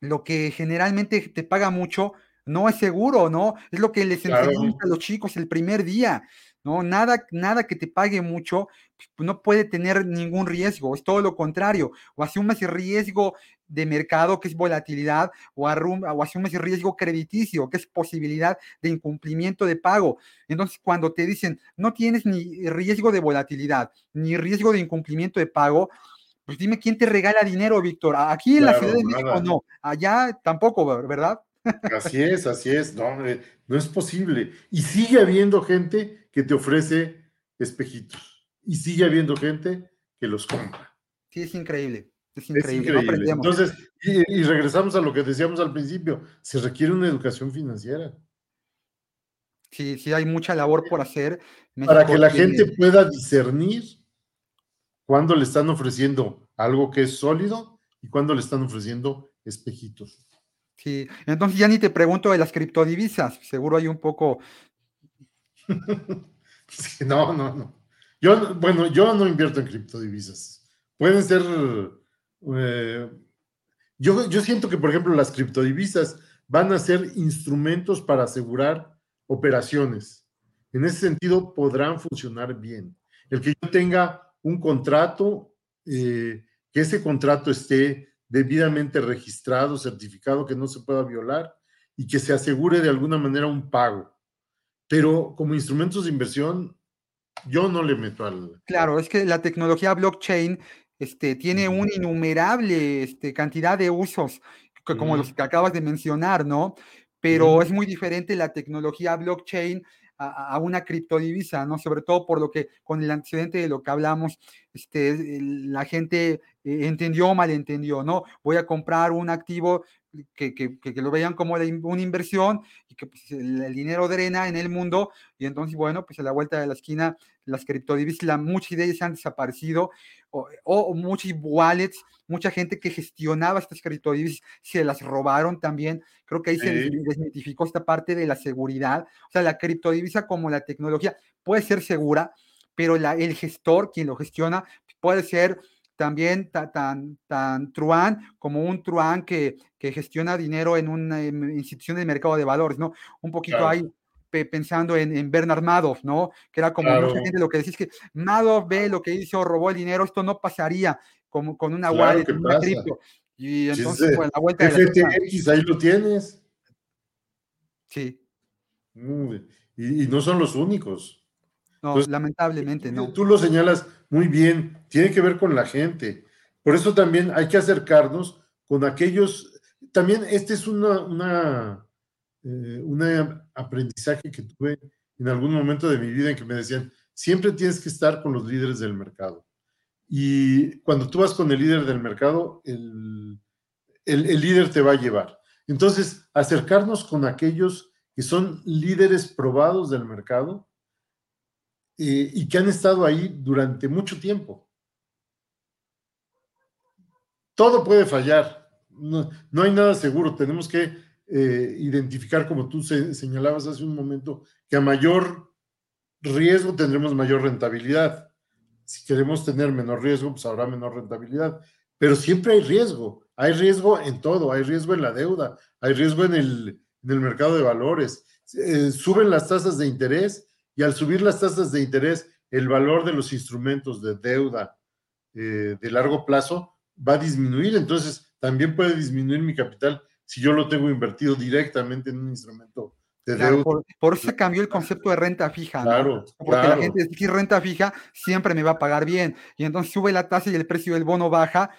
lo que generalmente te paga mucho no es seguro, ¿no? Es lo que les claro. enseñamos a los chicos el primer día. ¿no? Nada, nada que te pague mucho pues, no puede tener ningún riesgo, es todo lo contrario, o asumes riesgo de mercado, que es volatilidad, o, o asumes riesgo crediticio, que es posibilidad de incumplimiento de pago. Entonces, cuando te dicen, no tienes ni riesgo de volatilidad, ni riesgo de incumplimiento de pago, pues dime quién te regala dinero, Víctor. Aquí en claro, la Ciudad de México nada. no, allá tampoco, ¿verdad? Así es, así es, no, no es posible. Y sigue habiendo gente que te ofrece espejitos. Y sigue habiendo gente que los compra. Sí, es increíble. Es increíble. Es increíble. No Entonces, y, y, regresamos a lo que decíamos al principio, se requiere una educación financiera. Sí, sí, hay mucha labor por hacer. México Para que la tiene... gente pueda discernir cuando le están ofreciendo algo que es sólido y cuándo le están ofreciendo espejitos. Sí, entonces ya ni te pregunto de las criptodivisas, seguro hay un poco... no, no, no. Yo, bueno, yo no invierto en criptodivisas. Pueden ser... Eh, yo, yo siento que, por ejemplo, las criptodivisas van a ser instrumentos para asegurar operaciones. En ese sentido, podrán funcionar bien. El que yo tenga un contrato, eh, que ese contrato esté debidamente registrado, certificado, que no se pueda violar y que se asegure de alguna manera un pago. Pero como instrumentos de inversión, yo no le meto al... Claro, es que la tecnología blockchain este, tiene una innumerable este, cantidad de usos, como los que acabas de mencionar, ¿no? Pero es muy diferente la tecnología blockchain a, una criptodivisa, ¿no? Sobre todo por lo que con el antecedente de lo que hablamos, este, la gente eh, entendió o malentendió, ¿no? Voy a comprar un activo que, que, que, lo vean como una inversión y que pues, el, dinero drena en el mundo y entonces, bueno, pues a la vuelta de la esquina las criptodivisas, muchas de ellas han desaparecido o, o, muchos wallets, mucha gente que gestionaba estas criptodivisas se las robaron también. Creo que ahí se desmitificó esta parte de la seguridad. O sea, la criptodivisa como la tecnología puede ser segura, pero la, el gestor, quien lo gestiona, puede ser también tan, tan truán como un truán que, que gestiona dinero en una institución de mercado de valores, ¿no? Un poquito ahí pensando en, en, Bernard Madoff, ¿no? Que era como mucha gente lo que decís que Madoff ve lo que hizo, robó el dinero, esto no pasaría como con una wallet, una cripto. Y entonces, pues, la vuelta de FTX, ahí lo tienes. Sí. y, y, no son los únicos. No, lamentablemente no. Tú lo señalas muy bien, tiene que ver con la gente. Por eso también hay que acercarnos con aquellos, también este es una, una, eh, aprendizaje que tuve en algún momento de mi vida en que me decían, siempre tienes que estar con los líderes del mercado. Y cuando tú vas con el líder del mercado, el, el líder te va a llevar. Entonces, acercarnos con aquellos que son líderes probados del mercado, eh, y que han estado ahí durante mucho tiempo. Todo puede fallar, no, hay nada seguro, tenemos que eh, identificar, como tú señalabas hace un momento, que a mayor riesgo tendremos mayor rentabilidad. Si queremos tener menor riesgo, pues habrá menor rentabilidad. Pero siempre hay riesgo. Hay riesgo en todo. Hay riesgo en la deuda. Hay riesgo en el, mercado de valores. Eh, suben las tasas de interés y al subir las tasas de interés, el valor de los instrumentos de deuda eh, de largo plazo va a disminuir. Entonces, también puede disminuir mi capital si yo lo tengo invertido directamente en un instrumento de deuda. Por, eso cambió el concepto de renta fija. Claro. Porque la gente dice que renta fija siempre me va a pagar bien. Y entonces sube la tasa y el precio del bono baja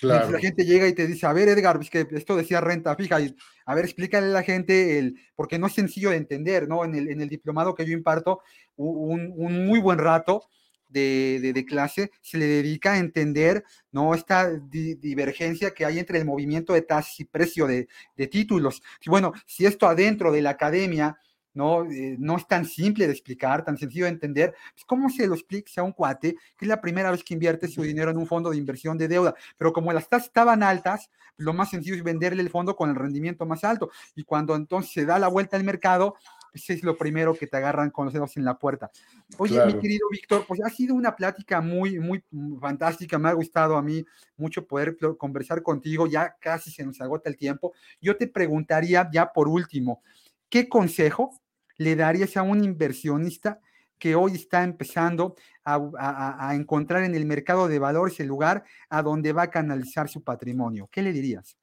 la gente llega y te dice, a ver, Edgar, es que esto decía renta fija, y a ver, explícale a la gente, el, porque no es sencillo de entender, ¿no? En el, en el diplomado que yo imparto, un, un muy buen rato de, de, clase se le dedica a entender, ¿no? Esta divergencia que hay entre el movimiento de tasas y precio de, de títulos. Y bueno, si esto adentro de la academia ¿no? Eh, no es tan simple de explicar, tan sencillo de entender. Pues, ¿Cómo se lo explica a un cuate que es la primera vez que invierte su dinero en un fondo de inversión de deuda? Pero como las tasas estaban altas, lo más sencillo es venderle el fondo con el rendimiento más alto. Y cuando entonces se da la vuelta al mercado, ese es lo primero que te agarran con los dedos en la puerta. Oye, mi querido Víctor, pues ha sido una plática muy, muy fantástica. Me ha gustado a mí mucho poder conversar contigo. Ya casi se nos agota el tiempo. Yo te preguntaría ya por último, ¿qué consejo le darías a un inversionista que hoy está empezando a, encontrar en el mercado de valores el lugar a donde va a canalizar su patrimonio? ¿Qué le dirías?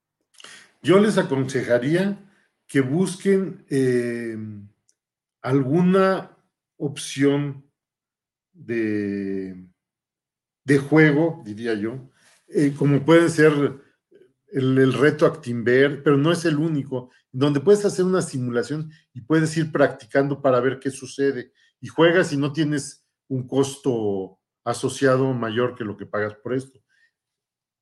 Yo les aconsejaría que busquen eh, alguna opción de, de, juego, diría yo, eh, como puede ser el, el, reto Actimber, pero no es el único donde puedes hacer una simulación y puedes ir practicando para ver qué sucede. Y juegas y no tienes un costo asociado mayor que lo que pagas por esto.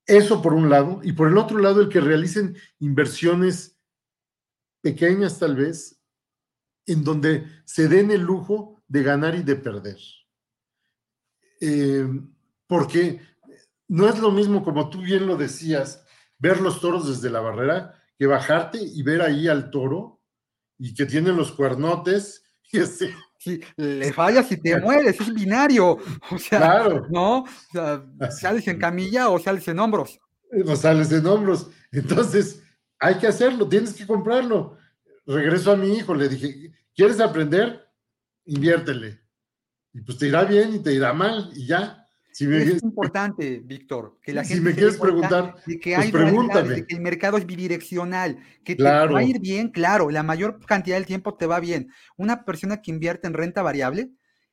Eso por un lado. Y por el otro lado, el que realicen inversiones pequeñas tal vez, en donde se den el lujo de ganar y de perder. Eh, porque no es lo mismo, como tú bien lo decías, ver los toros desde la barrera que bajarte y ver ahí al toro y que tiene los cuernotes y. Sí, le fallas y te mueres, es binario. O sea, claro. ¿no? O sea, sales en camilla o sales en hombros. O sales en hombros. Entonces, hay que hacerlo, tienes que comprarlo. Regreso a mi hijo, le dije, ¿quieres aprender? Inviértele. Y pues te irá bien y te irá mal y ya es importante, Víctor, que la gente. Si me quieres preguntar, de que pues hay pregúntame. De que el mercado es bidireccional, que te va a ir bien, claro, la mayor cantidad del tiempo te va bien. Una persona que invierte en renta variable,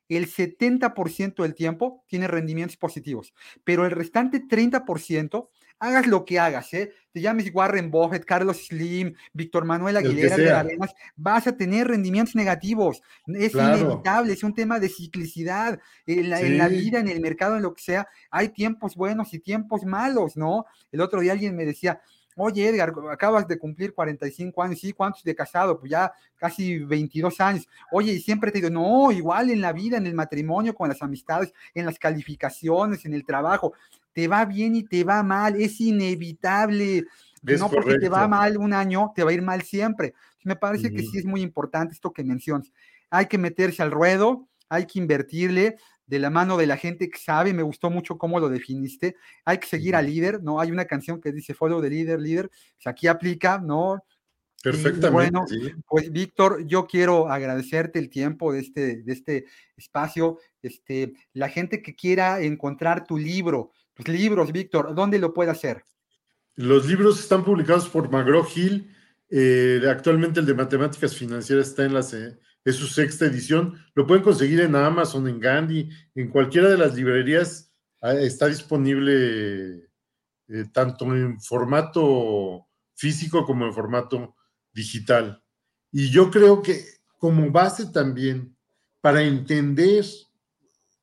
el 70% del tiempo tiene rendimientos positivos, pero el restante 30% hagas lo que hagas, ¿eh? te llames Warren Buffett, Carlos Slim, Víctor Manuel Aguilera de Arenas, vas a tener rendimientos negativos. Es inevitable, es un tema de ciclicidad. En la, en la, vida, en el mercado, en lo que sea, hay tiempos buenos y tiempos malos, ¿no? El otro día alguien me decía, Oye, Edgar, acabas de cumplir 45 años, ¿sí? ¿Cuántos de casado? Pues ya casi 22 años. Oye, y siempre te digo, no, igual en la vida, en el matrimonio, con las amistades, en las calificaciones, en el trabajo te va bien y te va mal, es inevitable. no porque te va mal un año, te va a ir mal siempre. Me parece que sí es muy importante esto que mencionas. Hay que meterse al ruedo, hay que invertirle de la mano de la gente que sabe, me gustó mucho cómo lo definiste. Hay que seguir al líder, ¿no? Hay una canción que dice follow the leader, líder. Pues aquí aplica, ¿no? Perfectamente. bueno, pues Víctor, yo quiero agradecerte el tiempo de este, de este espacio. Este, la gente que quiera encontrar tu libro, tus libros, Víctor, ¿dónde lo puede hacer? Los libros están publicados por McGraw Hill. Eh, actualmente el de Matemáticas Financieras está en la, es su sexta edición. Lo pueden conseguir en Amazon, en Gandhi, en cualquiera de las librerías. Ah, está disponible eh, tanto en formato físico como en formato digital. Y yo creo que como base también para entender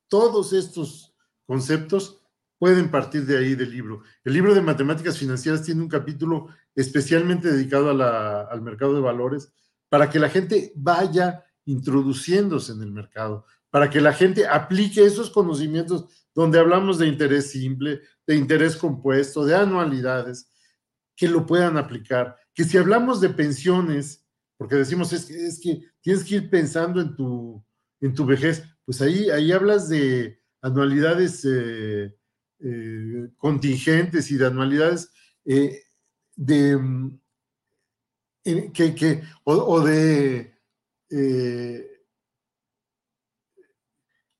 todos estos conceptos, pueden partir de ahí del libro. El libro de matemáticas financieras tiene un capítulo especialmente dedicado al mercado de valores para que la gente vaya introduciéndose en el mercado, para que la gente aplique esos conocimientos donde hablamos de interés simple, de interés compuesto, de anualidades, que lo puedan aplicar. Que si hablamos de pensiones, porque decimos es es que tienes que ir pensando en tu, en tu vejez, pues ahí, ahí hablas de anualidades eh, eh, contingentes y de anualidades eh, de mm, que, o, de eh,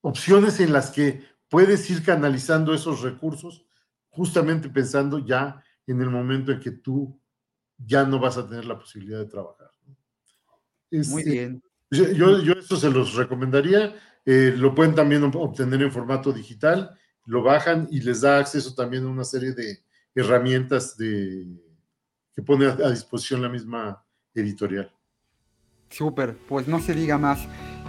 opciones en las que puedes ir canalizando esos recursos, justamente pensando ya en el momento en que tú ya no vas a tener la posibilidad de trabajar. Muy bien. Yo, yo, eso se los recomendaría. lo pueden también obtener en formato digital lo bajan y les da acceso también a una serie de herramientas de, que pone a, disposición la misma editorial. Súper, pues no se diga más.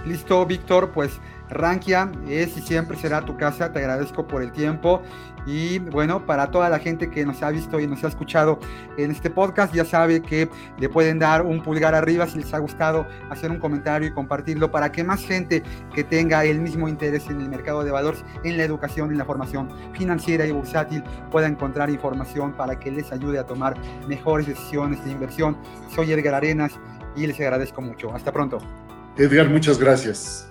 Listo, Víctor, pues Rankia es y siempre será tu casa. Te agradezco por el tiempo. Y bueno, para toda la gente que nos ha visto y nos ha escuchado en este podcast, ya sabe que le pueden dar un pulgar arriba si les ha gustado, hacer un comentario y compartirlo para que más gente que tenga el mismo interés en el mercado de valores, en la educación, en la formación financiera y bursátil, pueda encontrar información para que les ayude a tomar mejores decisiones de inversión. Soy Edgar Arenas y les agradezco mucho. Hasta pronto. Edgar, muchas gracias.